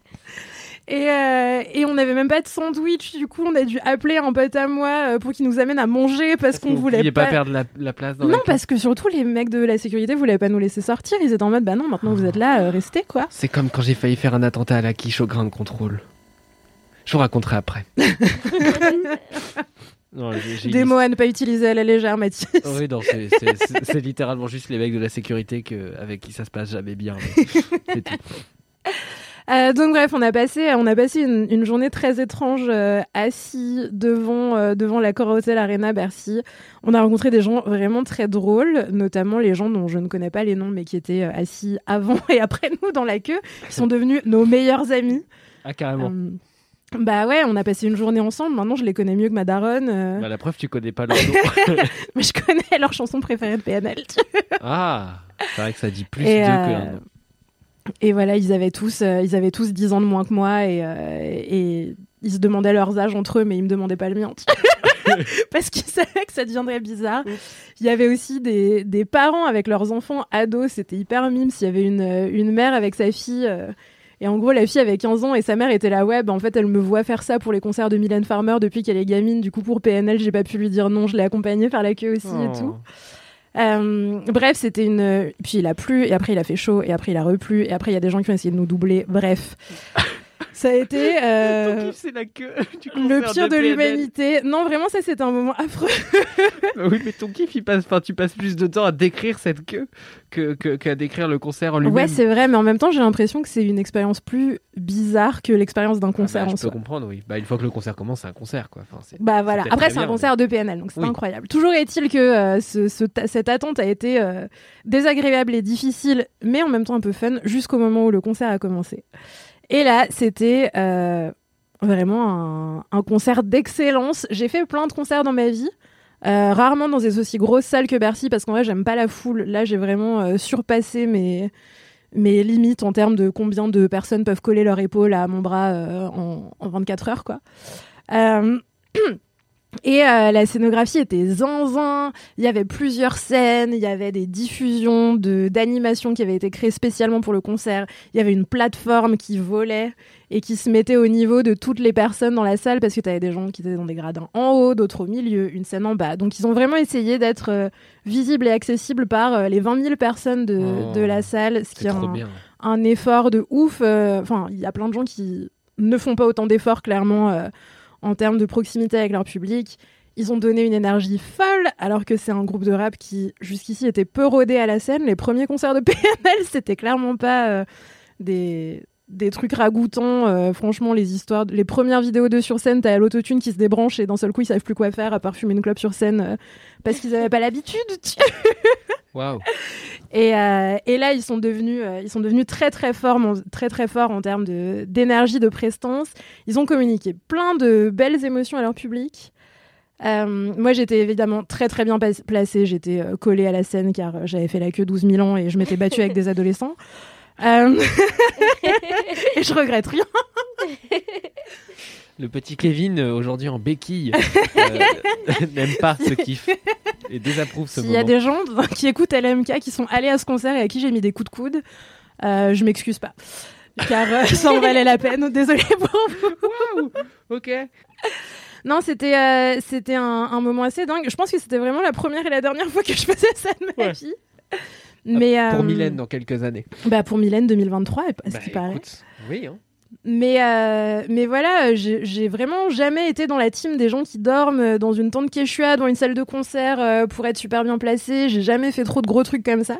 Et, euh, et on n'avait même pas de sandwich, du coup on a dû appeler un pote à moi euh, pour qu'il nous amène à manger parce qu'on Vous voulait pas, pas... perdre la, la place dans non, la CAF. parce que surtout les mecs de la sécurité voulaient pas nous laisser sortir, ils étaient en mode bah non, maintenant vous êtes là, euh, restez quoi. C'est comme quand j'ai failli faire un attentat à la quiche au grain de contrôle. Je vous raconterai après. Non, Des mots à ne pas utiliser à la légère, Mathis. Oui, non, c'est- littéralement juste les mecs de la sécurité que, avec qui ça se passe jamais bien. mais c'est tout. Euh, donc bref, on a passé, on a passé une, une journée très étrange euh, assis devant euh, devant la Hotel Arena Bercy. On a rencontré des gens vraiment très drôles, notamment les gens dont je ne connais pas les noms, mais qui étaient euh, assis avant et après nous dans la queue, qui sont devenus nos meilleurs amis. Ah, carrément. Bah ouais, on a passé une journée ensemble. Maintenant, je les connais mieux que ma daronne. euh, Bah, la preuve, tu connais pas leur nom. mais je connais leur chanson préférée de PNL. tu vois. ah, c'est vrai que ça dit plus Et, euh, que un nom. Et voilà, ils avaient tous, euh, ils avaient tous 10 ans de moins que moi et, euh, et ils se demandaient leurs âges entre eux, mais ils me demandaient pas le mien. Parce qu'ils savaient que ça deviendrait bizarre. Il y avait aussi des, des parents avec leurs enfants ados, c'était hyper mime. Il y avait une, euh, une mère avec sa fille. euh, et en gros, la fille avait 15 ans et sa mère était là. Ouais, bah, en fait, elle me voit faire ça pour les concerts de Mylène Farmer depuis qu'elle est gamine. Du coup, pour PNL, j'ai pas pu lui dire non. Je l'ai accompagnée faire la queue aussi et Oh. tout. Euh, bref, c'était une. Puis il a plu, et après il a fait chaud, et après il a replu, et après il y a des gens qui ont essayé de nous doubler. Bref, ça a été euh, la queue du le pire de l'humanité. Non, vraiment, ça c'était un moment affreux. oui, mais ton kiff, il passe, enfin, tu passes plus de temps à décrire cette queue que, que- qu'à décrire le concert en lui-même. Ouais, c'est vrai, mais en même temps, j'ai l'impression que c'est une expérience plus bizarre que l'expérience d'un Ah concert bah, en je peux soi. comprendre, oui. Bah, une fois que le concert commence, c'est un concert, quoi. Enfin, Bah voilà. Après, c'est un concert de PNL, donc c'est Oui. incroyable. Toujours est-il que euh, ce- cette attente a été euh, désagréable et difficile, mais en même temps un peu fun, jusqu'au moment où le concert a commencé. Et là, c'était euh, vraiment un, concert d'excellence. J'ai fait plein de concerts dans ma vie. euh, rarement dans des aussi grosses salles que Bercy parce qu'en vrai j'aime pas la foule. Là j'ai vraiment euh, surpassé mes, mes limites en termes de combien de personnes peuvent coller leur épaule à mon bras en, en 24 heures quoi. Et euh, la scénographie était zinzin. Il y avait plusieurs scènes, il y avait des diffusions de d'animations qui avaient été créées spécialement pour le concert. Il y avait une plateforme qui volait et qui se mettait au niveau de toutes les personnes dans la salle parce que tu avais des gens qui étaient dans des gradins en haut, d'autres au milieu, une scène en bas. Donc ils ont vraiment essayé d'être euh, visibles et accessibles par euh, les 20 000 personnes de, Oh, de la salle, ce qui est un, un effort de ouf. Enfin, il y a plein de gens qui ne font pas autant d'efforts, clairement, en termes de proximité avec leur public. Ils ont donné une énergie folle, alors que c'est un groupe de rap qui, jusqu'ici, était peu rodé à la scène. Les premiers concerts de PNL, c'était clairement pas euh, des des trucs ragoûtants, euh, franchement, les histoires, les premières vidéos d'eux sur scène, t'as l'autotune qui se débranche et d'un seul coup ils savent plus quoi faire à part fumer une clope sur scène euh, parce qu'ils avaient pas l'habitude. tu- Waouh. et, euh, et là, ils sont devenus, ils sont devenus très très forts, mon- très très forts en termes de d'énergie, de prestance. Ils ont communiqué plein de belles émotions à leur public. Euh, moi, j'étais évidemment très très bien placée. J'étais euh, collée à la scène car j'avais fait la queue 12 000 ans et je m'étais battue avec des adolescents. Euh, je regrette rien. Le petit Kevin, euh, aujourd'hui en béquille, euh, n'aime pas ce kiff et désapprouve ce S'il y a moment. des gens qui écoutent LMK qui sont allés à ce concert et à qui j'ai mis des coups de coude, euh, je m'excuse pas. Car euh, ça en valait la peine. Désolée pour vous. Ok. Non, c'était euh, c'était un, un moment assez dingue. Je pense que c'était vraiment la première et la dernière fois que je faisais ça de ma Ouais. vie. Mais Pour euh, Mylène dans quelques années. Bah pour Mylène 2023, à ce Bah, qui paraît. oui, hein. Mais, euh, mais voilà, j'ai vraiment jamais été dans la team des gens qui dorment dans une tente Quechua, dans une salle de concert euh, pour être super bien placé. J'ai jamais fait trop de gros trucs comme ça.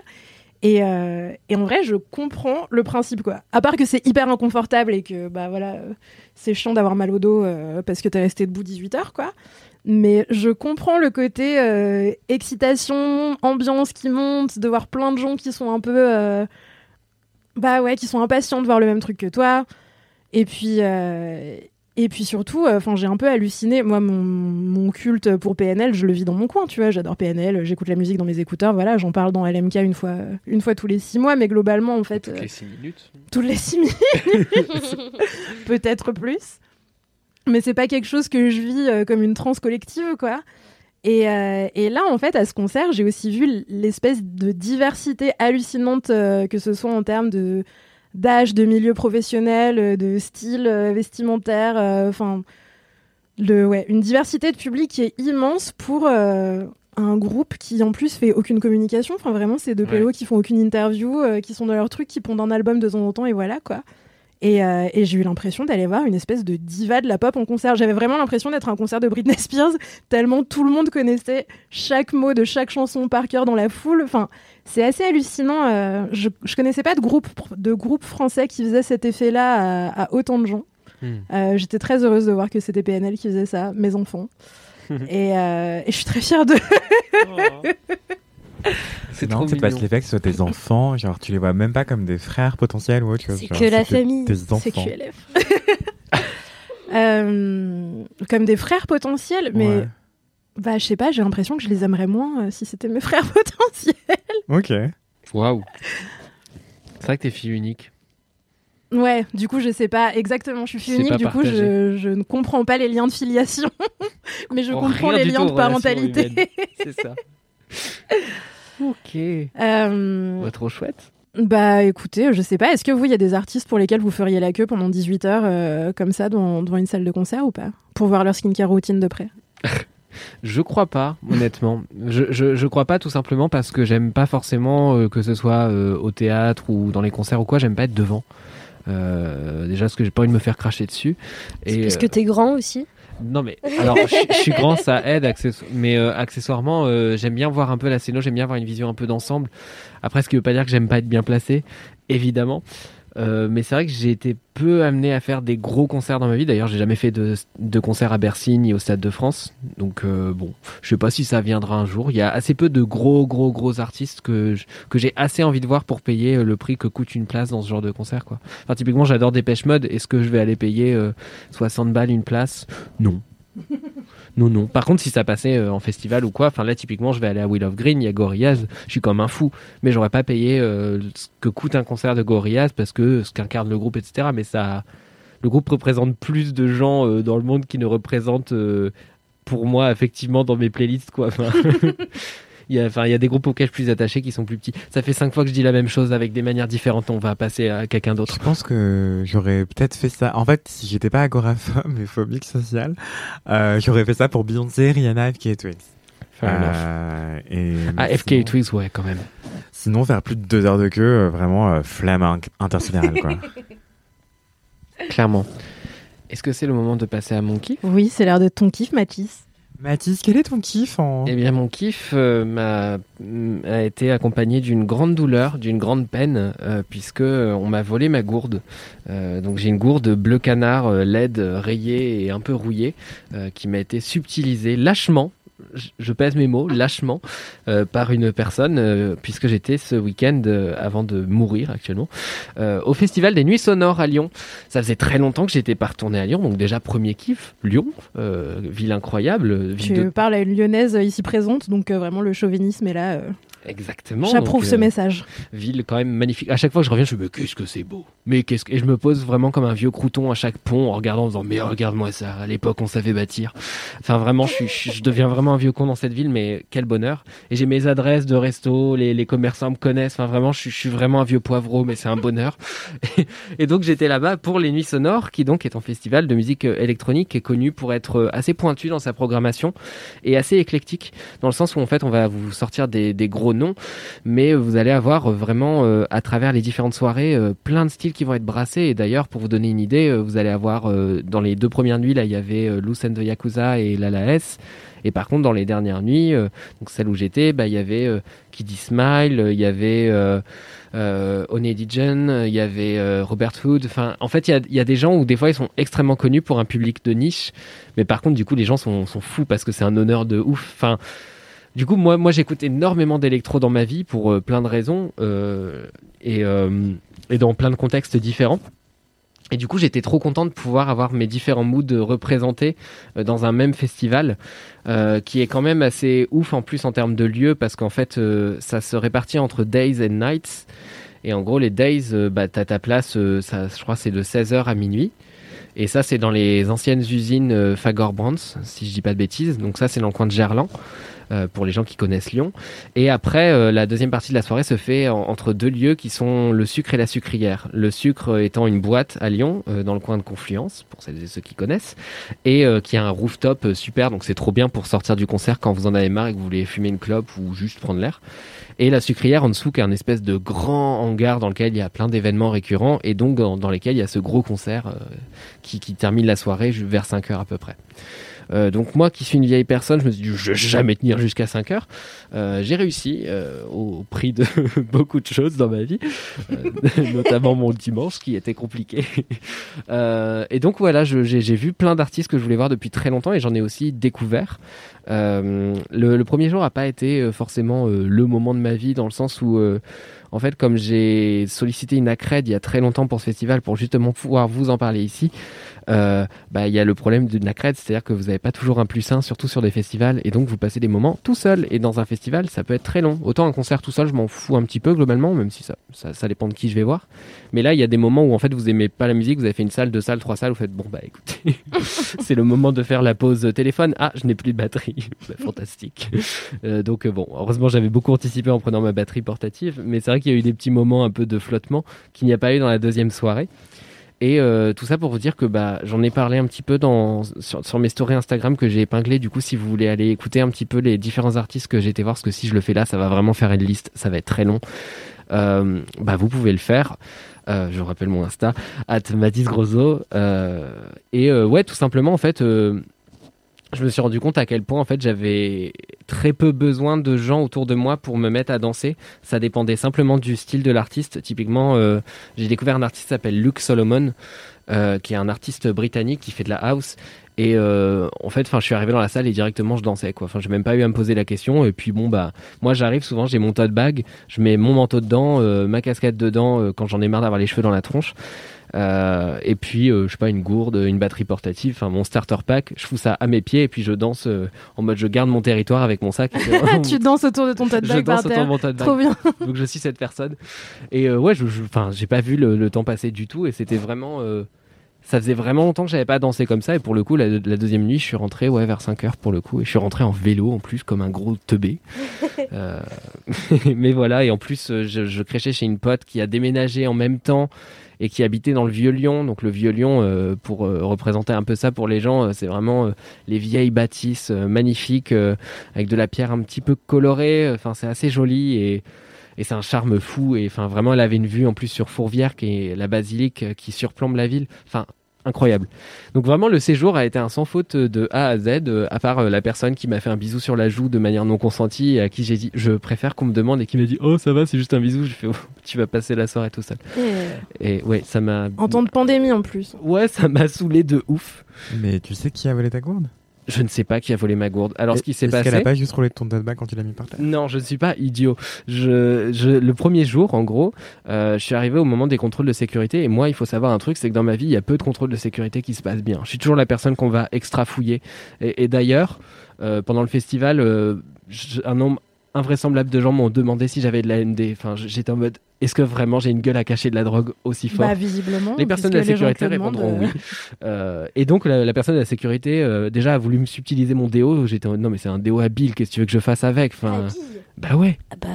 Et, euh, et en vrai, je comprends le principe, quoi. À part que c'est hyper inconfortable et que, bah voilà, euh, c'est chiant d'avoir mal au dos euh, parce que t'es resté debout 18 heures, quoi. Mais je comprends le côté euh, excitation, ambiance qui monte, de voir plein de gens qui sont un peu. euh, bah ouais, qui sont impatients de voir le même truc que toi. Et puis, euh, et puis surtout, enfin, j'ai un peu halluciné. Moi, mon, mon culte pour PNL, je le vis dans mon coin, tu vois. J'adore PNL, j'écoute la musique dans mes écouteurs. Voilà, j'en parle dans LMK une fois, une fois tous les six mois, mais globalement, en fait, Toutes les 6 minutes. toutes les six minutes, peut-être plus. Mais c'est pas quelque chose que je vis euh, comme une transe collective, quoi. Et, euh, et là, en fait, à ce concert, j'ai aussi vu l'espèce de diversité hallucinante, euh, que ce soit en termes de d'âge, de milieu professionnel, de style vestimentaire, enfin, ouais, une diversité de public qui est immense pour un groupe qui en plus fait aucune communication. Enfin, vraiment, c'est deux Ouais. Qui font aucune interview, qui sont dans leur truc, qui pondent un album de temps en temps, et voilà quoi. Et, euh, et j'ai eu l'impression d'aller voir une espèce de diva de la pop en concert. J'avais vraiment l'impression d'être à un concert de Britney Spears, tellement tout le monde connaissait chaque mot de chaque chanson par cœur dans la foule. Enfin, c'est assez hallucinant. euh, je, je connaissais pas de groupe, de groupe français qui faisait cet effet-là à, à autant de gens. Hmm. Euh, J'étais très heureuse de voir que c'était PNL qui faisait ça, mes enfants. et, euh, et je suis très fière de. C'est trop non, c'est parce mignon. les fait que ce soit tes enfants, genre tu les vois même pas comme des frères potentiels ou autre chose. C'est que la famille. Tes C'est enfants. QLF. Euh, comme des frères potentiels, mais Ouais. bah, je sais pas, j'ai l'impression que je les aimerais moins euh, si c'était mes frères potentiels. Ok. Waouh. C'est vrai que t'es fille unique. Ouais, du coup, je sais pas exactement. Je suis fille unique, du coup, je, je ne comprends pas les liens de filiation, mais je Oh, comprends les liens de parentalité. C'est ça. ok. Euh, Bah, trop chouette. bah écoutez, je sais pas, est-ce que vous, il y a des artistes pour lesquels vous feriez la queue pendant 18 heures euh, comme ça devant, devant une salle de concert ou pas? Pour voir leur skincare routine de près? Je crois pas, honnêtement. Je, je, je crois pas tout simplement parce que j'aime pas forcément euh, que ce soit euh, au théâtre ou dans les concerts ou quoi, j'aime pas être devant. Euh, déjà parce que j'ai pas envie de me faire cracher dessus. Et, Parce que t'es grand aussi. Non mais alors je, suis grand, ça aide, mais euh, accessoirement euh, j'aime bien voir un peu la scéno, j'aime bien avoir une vision un peu d'ensemble. Après ce qui veut pas dire que j'aime pas être bien placé, évidemment. Euh, mais c'est vrai que j'ai été peu amené à faire des gros concerts dans ma vie. D'ailleurs, j'ai jamais fait de, de concert à Bercy ni au Stade de France. Donc euh, bon, je sais pas si ça viendra un jour. Il y a assez peu de gros, gros, gros artistes que que j'ai assez envie de voir pour payer euh, le prix que coûte une place dans ce genre de concert. Quoi. Enfin, typiquement, j'adore Dépêche Mode. Est-ce que je vais aller payer euh, 60 balles une place? Non. Non, non. Par contre, si ça passait euh, en festival ou quoi, enfin là, typiquement, je vais aller à Will of Green, il y a Gorillaz, je suis comme un fou. Mais j'aurais pas payé euh, ce que coûte un concert de Gorillaz parce que ce qu'incarne le groupe, etc. Mais ça, le groupe représente plus de gens euh, dans le monde qui ne représentent pour moi, effectivement, dans mes playlists, quoi. Il y, a, enfin, il y a des groupes auxquels je suis plus attaché qui sont plus petits. Ça fait cinq fois que je dis la même chose avec des manières différentes. On va passer à quelqu'un d'autre. Je pense que j'aurais peut-être fait ça. En fait, si j'étais pas agoraphobe mais phobique social, euh, j'aurais fait ça pour Beyoncé, Rihanna, FK Twigs. Fair enough. Euh, et Ah, FK sinon- Twigs, ouais, quand même. Sinon, faire plus de deux heures de queue, euh, vraiment euh, flamme in- intersidérale, quoi. Clairement. Est-ce que c'est le moment de passer à mon kiff? Oui, c'est l'air de ton kiff, Mathis. Mathis, quel est ton kiff en... Eh bien, mon kiff euh, a été accompagné d'une grande douleur, d'une grande peine, euh, puisque euh, on m'a volé ma gourde. Euh, donc j'ai une gourde bleu canard, euh, rayée et un peu rouillée, qui m'a été subtilisée lâchement. Je- pèse mes mots, lâchement, euh, par une personne, euh, puisque j'étais ce week-end, euh, avant de mourir actuellement, au Festival des Nuits Sonores à Lyon. Ça faisait très longtemps que j'étais pas retourné à Lyon, donc déjà premier kiff, Lyon, ville incroyable, ville Tu de parles à une lyonnaise ici présente, donc vraiment le chauvinisme est là. Exactement. J'approuve ce euh, message. Ville quand même magnifique. À chaque fois que je reviens, je me dis, mais qu'est-ce que c'est beau. Mais qu'est-ce que... Et je me pose vraiment comme un vieux crouton à chaque pont en regardant, en disant, mais regarde-moi ça, à l'époque on savait bâtir. Enfin vraiment, je, suis, je, je deviens vraiment un vieux con dans cette ville, mais quel bonheur. Et j'ai mes adresses de resto, les, les commerçants me connaissent. Enfin vraiment, je, suis- je suis vraiment un vieux poivreau, mais c'est un bonheur. Et, et donc j'étais là-bas pour les Nuits Sonores, qui donc est un festival de musique euh, électronique qui est connu pour être euh, assez pointu dans sa programmation et assez éclectique, dans le sens où en fait on va vous sortir des, des gros noms, mais vous allez avoir euh, vraiment euh, à travers les différentes soirées euh, plein de styles qui vont être brassés. Et d'ailleurs, pour vous donner une idée, vous allez avoir dans les deux premières nuits là, il y avait and the Yakuza et Lala S. Et par contre, dans les dernières nuits, donc celle où j'étais, bah, il y avait Kiddy Smile, il y avait euh, Onedigen, il y avait Robert Hood. Enfin, en fait, il y a, y a des gens où des fois ils sont extrêmement connus pour un public de niche, mais par contre, du coup, les gens sont, sont fous parce que c'est un honneur de ouf. Enfin, du coup, moi, moi j'écoute énormément d'électro dans ma vie pour euh, plein de raisons euh, et, euh, et dans plein de contextes différents. Et du coup, j'étais trop content de pouvoir avoir mes différents moods représentés euh, dans un même festival, euh, qui est quand même assez ouf en plus en termes de lieu, parce qu'en fait, ça se répartit entre days and nights. Et en gros, les days, bah, t'as ta place, ça, je crois, c'est de 16h à minuit. Et ça, c'est dans les anciennes usines Fagor Brands, si je dis pas de bêtises. Donc ça, c'est dans le coin de Gerland. Euh, pour les gens qui connaissent Lyon. Et après, euh, la deuxième partie de la soirée se fait en- entre deux lieux qui sont le sucre et la sucrière. Le sucre étant une boîte à Lyon, euh, dans le coin de Confluence, pour celles et ceux qui connaissent, et euh, qui a un rooftop euh, super, donc c'est trop bien pour sortir du concert quand vous en avez marre et que vous voulez fumer une clope ou juste prendre l'air. Et la sucrière en dessous, qui est un espèce de grand hangar dans lequel il y a plein d'événements récurrents et donc dans, dans lesquels il y a ce gros concert euh, qui, termine la soirée vers 5 heures à peu près. Euh, donc moi qui suis une vieille personne, je me suis dit je vais jamais tenir jusqu'à 5 heures. Euh, j'ai réussi au prix de beaucoup de choses dans ma vie, notamment mon dimanche qui était compliqué. Et donc voilà, j'ai vu plein d'artistes que je voulais voir depuis très longtemps et j'en ai aussi découvert. Le, le premier jour a pas été forcément le moment de ma dans le sens où euh, en fait comme j'ai sollicité une accred il y a très longtemps pour ce festival pour justement pouvoir vous en parler ici euh, bah, il y a le problème d'une accred, c'est-à-dire que vous n'avez pas toujours un plus un, surtout sur des festivals, et donc vous passez des moments tout seul. Et dans un festival, ça peut être très long. Autant un concert tout seul, je m'en fous un petit peu globalement, même si ça, ça, ça dépend de qui je vais voir. Mais là, il y a des moments où en fait vous aimez pas la musique, vous avez fait une salle, deux salles, trois salles, vous faites bon bah écoutez, c'est le moment de faire la pause téléphone. Ah, je n'ai plus de batterie, Bah, fantastique. Euh, donc euh, bon, heureusement j'avais beaucoup anticipé en prenant ma batterie portative, mais c'est vrai qu'il y a eu des petits moments un peu de flottement qu'il n'y a pas eu dans la deuxième soirée. Et euh, tout ça pour vous dire que bah, j'en ai parlé un petit peu dans, sur, sur mes stories Instagram que j'ai épinglé. Du coup, si vous voulez aller écouter un petit peu les différents artistes que j'ai été voir, parce que si je le fais là, ça va vraiment faire une liste, ça va être très long. Euh, bah, vous pouvez le faire. Euh, je vous rappelle mon Insta, at Mathis Grosso. Euh, et ouais, tout simplement, en fait, je me suis rendu compte à quel point en fait j'avais très peu besoin de gens autour de moi pour me mettre à danser. Ça dépendait simplement du style de l'artiste. Typiquement, euh, j'ai découvert un artiste qui s'appelle Luke Solomon, euh, qui est un artiste britannique qui fait de la house. Et euh, en fait, enfin, je suis arrivé dans la salle et directement je dansais quoi. Enfin, j'ai même pas eu à me poser la question. Et puis bon bah, moi j'arrive souvent, j'ai mon tote bag, je mets mon manteau dedans, euh, ma casquette dedans euh, quand j'en ai marre d'avoir les cheveux dans la tronche. Euh, et puis, euh, je sais pas, une gourde, une batterie portative, enfin mon starter pack, je fous ça à mes pieds et puis je danse euh, en mode je garde mon territoire avec mon sac. tu danses autour de ton tote je bag par danse autour de mon tote bag. Trop bien. Donc je suis cette personne. Et ouais, je, je- enfin, j'ai pas vu le, le temps passer du tout et c'était vraiment. ça faisait vraiment longtemps que j'avais pas dansé comme ça et pour le coup la, la deuxième nuit je suis rentré ouais vers 5 heures pour le coup et je suis rentré en vélo en plus comme un gros teubé mais voilà et en plus je, je crêchais chez une pote qui a déménagé en même temps et qui habitait dans le vieux Lyon. Donc le vieux Lyon euh, pour euh, représenter un peu ça pour les gens euh, c'est vraiment les vieilles bâtisses magnifiques avec de la pierre un petit peu colorée. Enfin c'est assez joli et et c'est un charme fou. Et enfin vraiment elle avait une vue en plus sur Fourvière qui est la basilique qui surplombe la ville. Enfin incroyable. Donc vraiment le séjour a été un sans faute de A à Z euh, à part euh, la personne qui m'a fait un bisou sur la joue de manière non consentie et à qui j'ai dit je préfère qu'on me demande et qui m'a dit oh ça va c'est juste un bisou. Je fais oh, tu vas passer la soirée tout seul. Et ouais ça m'a En temps de pandémie en plus. ouais ça m'a saoulé de ouf. Mais tu sais qui a volé ta gourde je ne sais pas qui a volé ma gourde alors ce qui s'est Est-ce passé qu'elle a pas juste roulé ton tote bag quand tu l'as mis par terre? Non, je ne suis pas idiot. Je, je, le premier jour, en gros, euh, je suis arrivé au moment des contrôles de sécurité. Et moi, il faut savoir un truc, c'est que dans ma vie, il y a peu de contrôles de sécurité qui se passent bien. Je suis toujours la personne qu'on va extra fouiller. Et, et d'ailleurs, euh, pendant le festival, euh, je- un nombre invraisemblable de gens m'ont demandé si j'avais de la ND. Enfin, j'étais en mode, est-ce que vraiment j'ai une gueule à cacher de la drogue aussi fort Bah visiblement. les personnes de la sécurité répondront oui. Euh, et donc la, la personne de la sécurité euh, déjà a voulu me subtiliser mon déo. J'étais non mais c'est un déo habile, qu'est-ce que tu veux que je fasse avec? Enfin, Bah ouais. Ah bah,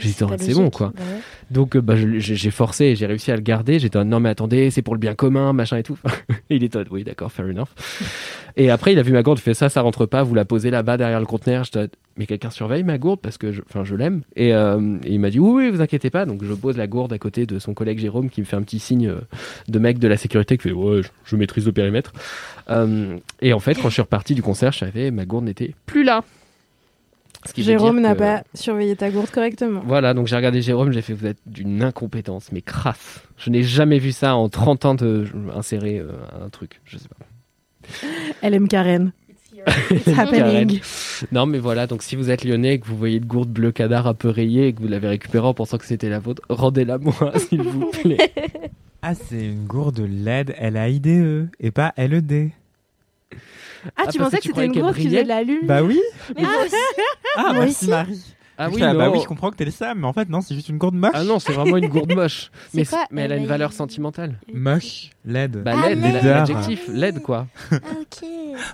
dit, c'est pas c'est bon quoi. Bah ouais. Donc euh, bah, je- j'ai forcé et j'ai réussi à le garder. J'étais non mais attendez, c'est pour le bien commun, machin et tout. et il était en oui d'accord, fair enough. et après il a vu ma gourde, il fait ça, ça rentre pas, vous la posez là-bas derrière le conteneur. J'étais mais quelqu'un surveille ma gourde parce que je, je l'aime. Et, euh, et il m'a dit oui, oui, vous inquiétez pas. Donc je pose la gourde à côté de son collègue Jérôme qui me fait un petit signe euh, de mec de la sécurité qui fait ouais, je, je maîtrise le périmètre. Euh, et en fait, quand je suis reparti du concert, je savais ma gourde n'était plus là. Jérôme n'a que- pas surveillé ta gourde correctement. Voilà, donc j'ai regardé Jérôme, j'ai fait vous êtes d'une incompétence, mais crasse. Je n'ai jamais vu ça en 30 ans de insérer euh, un truc, je sais pas. Elle aime Karen. It's happening. Non, mais voilà, donc si vous êtes lyonnais et que vous voyez une gourde bleu cadar un peu rayée et que vous l'avez récupérée en pensant que c'était la vôtre, rendez-la moi, s'il vous plaît. Ah, c'est une gourde LED L-A-I-D-E et pas L-E-D. Ah, parce tu pensais que c'était une gourde qui faisait de la lune Bah oui Mais moi aussi. Ah, Moi merci aussi. Marie Ah oui, Ah, bah oui, je comprends que t'es le Sam, mais en fait, non, c'est juste une gourde moche. Ah non, c'est vraiment une gourde moche. Mais, elle a une LAI? valeur sentimentale. Moche, LED. Bah, Ah, LED, LED. l'adjectif, LED quoi. Ah, ok.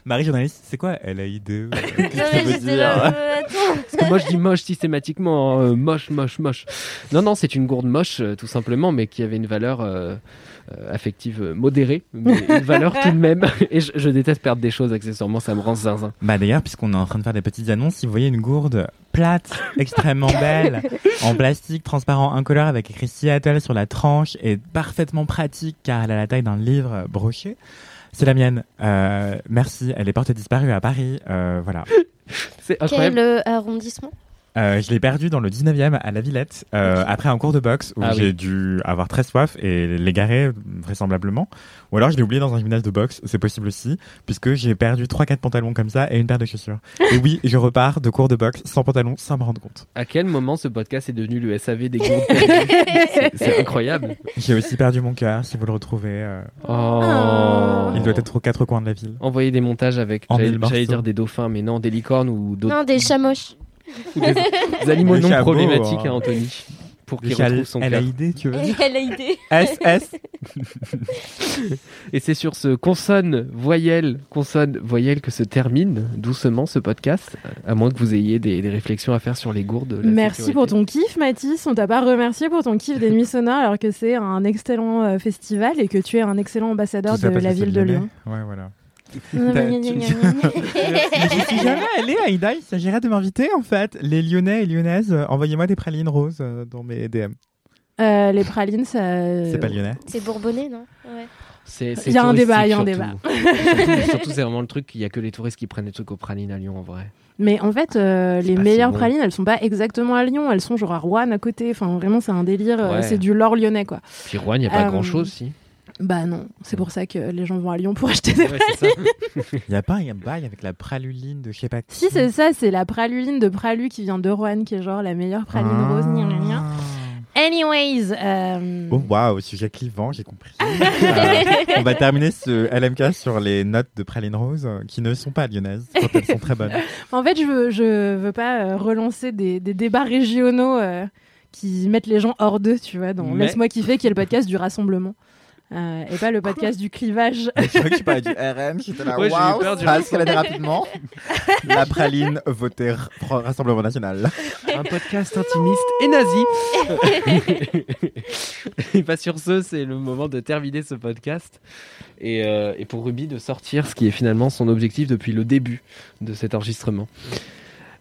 Marie journaliste, c'est quoi LAID euh, Qu'est-ce dire là, euh. Parce que moi je dis moche systématiquement, hein, euh, moche, moche, moche. Non, non, c'est une gourde moche euh, tout simplement, mais qui avait une valeur euh, affective modérée, mais une valeur tout de même. Et je, je déteste perdre des choses accessoirement, ça me rend zinzin. Bah d'ailleurs, puisqu'on est en train de faire des petites annonces, si vous voyez une gourde plate, extrêmement belle, en plastique transparent incolore avec écrit Seattle sur la tranche et parfaitement pratique car elle a la taille d'un livre broché, c'est la mienne. Euh, merci, elle est portée disparue à Paris. Euh, voilà. C'est Quel euh, arrondissement? Euh, je l'ai perdue dans le 19e à la Villette euh, après un cours de boxe où Ah oui. j'ai dû avoir très soif et l'égarer vraisemblablement. Ou alors je l'ai oublié dans un gymnase de boxe, c'est possible aussi, puisque j'ai perdu 3-4 pantalons comme ça et une paire de chaussures. et oui, je repars de cours de boxe sans pantalon sans me rendre compte. À quel moment ce podcast est devenu le SAV des perdues C'est- incroyable. J'ai aussi perdu mon cœur, si vous le retrouvez. euh, Oh. Il doit être aux quatre coins de la ville. Envoyer des montages avec, j'allais dire des dauphins, mais non, des licornes ou d'autres Non, des chamoches. Des, des animaux non problématiques, hein. hein, Anthony, pour qu'il retrouve son cœur. LAID, tu veux dire Elle a idée. SS Et c'est sur ce consonne voyelle consonne voyelle que se termine doucement ce podcast, à moins que vous ayez des, des réflexions à faire sur les gourdes. la Merci sécurité. pour ton kiff, Mathis. On t'a pas remercié pour ton kiff des nuits sonores alors que c'est un excellent euh, festival et que tu es un excellent ambassadeur Tout de la ville de. Lyon. Ouais, voilà. Mais j'y suis jamais allée, Aïda. Il s'agirait de m'inviter, en fait. Les Lyonnais et Lyonnaises, euh, envoyez-moi des pralines roses euh, dans mes DM. Euh, les pralines, ça. C'est pas lyonnais. C'est bourbonnais, non? Ouais. C'est- Il y a un débat, il y a un surtout. débat. surtout, surtout, c'est vraiment le truc, il y a que les touristes qui prennent des trucs aux pralines à Lyon en vrai. Mais en fait, euh, les si meilleures bon. pralines, elles sont pas exactement à Lyon, elles sont genre à Rouen à côté. Enfin, vraiment, c'est un délire. Ouais. C'est du lore lyonnais, quoi. Puis Rouen, il n'y a pas Euh, grand chose si. Bah non, c'est pour ça que les gens vont à Lyon pour acheter des Ouais. Il n'y a pas un bail avec la praluline de je sais pas qui. Si, c'est ça, c'est la praluline de Pralu qui vient de Rouen, qui est genre la meilleure praline Ah. rose. gna, gna. Anyways, euh, Oh waouh, sujet clivant, j'ai compris. Euh, on va terminer ce LMK sur les notes de praline rose euh, qui ne sont pas lyonnaises, quand elles sont très bonnes. en fait, je veux, je veux pas euh, relancer des, des débats régionaux euh, qui mettent les gens hors d'eux, tu vois, dans Mais- Laisse-moi kiffer, qui est le podcast du rassemblement. Euh, et pas le podcast du clivage. Je crois que tu parlais du RM, j'étais là, Ouais, waouh, peur du ça a escaladé rapidement. La praline votée Rassemblement National. Un podcast intimiste et nazi. et pas sur ce, c'est le moment de terminer ce podcast. Et, euh, et pour Ruby de sortir ce qui est finalement son objectif depuis le début de cet enregistrement.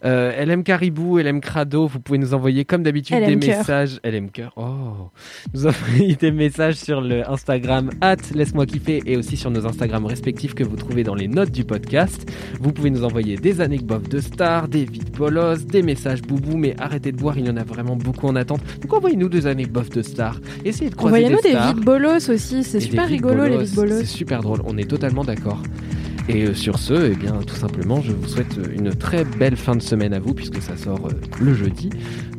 Euh, LM Caribou, LM Crado, vous pouvez nous envoyer comme d'habitude des Cœur. messages. LM Cœur, oh Nous envoyer des messages sur le Instagram at Laisse-moi kiffer et aussi sur nos Instagrams respectifs que vous trouvez dans les notes du podcast. Vous pouvez nous envoyer des anecdotes de stars, des vides bolos, des messages boubou, mais arrêtez de boire, il y en a vraiment beaucoup en attente. Donc envoyez-nous des anecdotes de stars. Essayez de croiser Envoyez-nous des vides bolos aussi, c'est super rigolo les vides bolos. C'est super drôle, on est totalement d'accord. Et euh, sur ce, eh bien, tout simplement, je vous souhaite euh, une très belle fin de semaine à vous, puisque ça sort euh, le jeudi.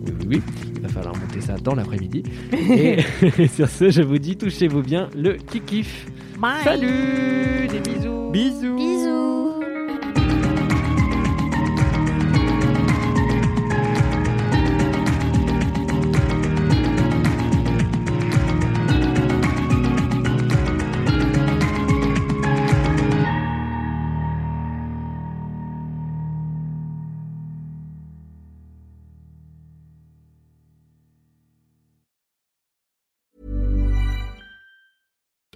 Oui, oui, oui, il va falloir monter ça dans l'après-midi. et, et sur ce, je vous dis, touchez-vous bien le kikif. Salut, des bisous. Bisous. Bisous.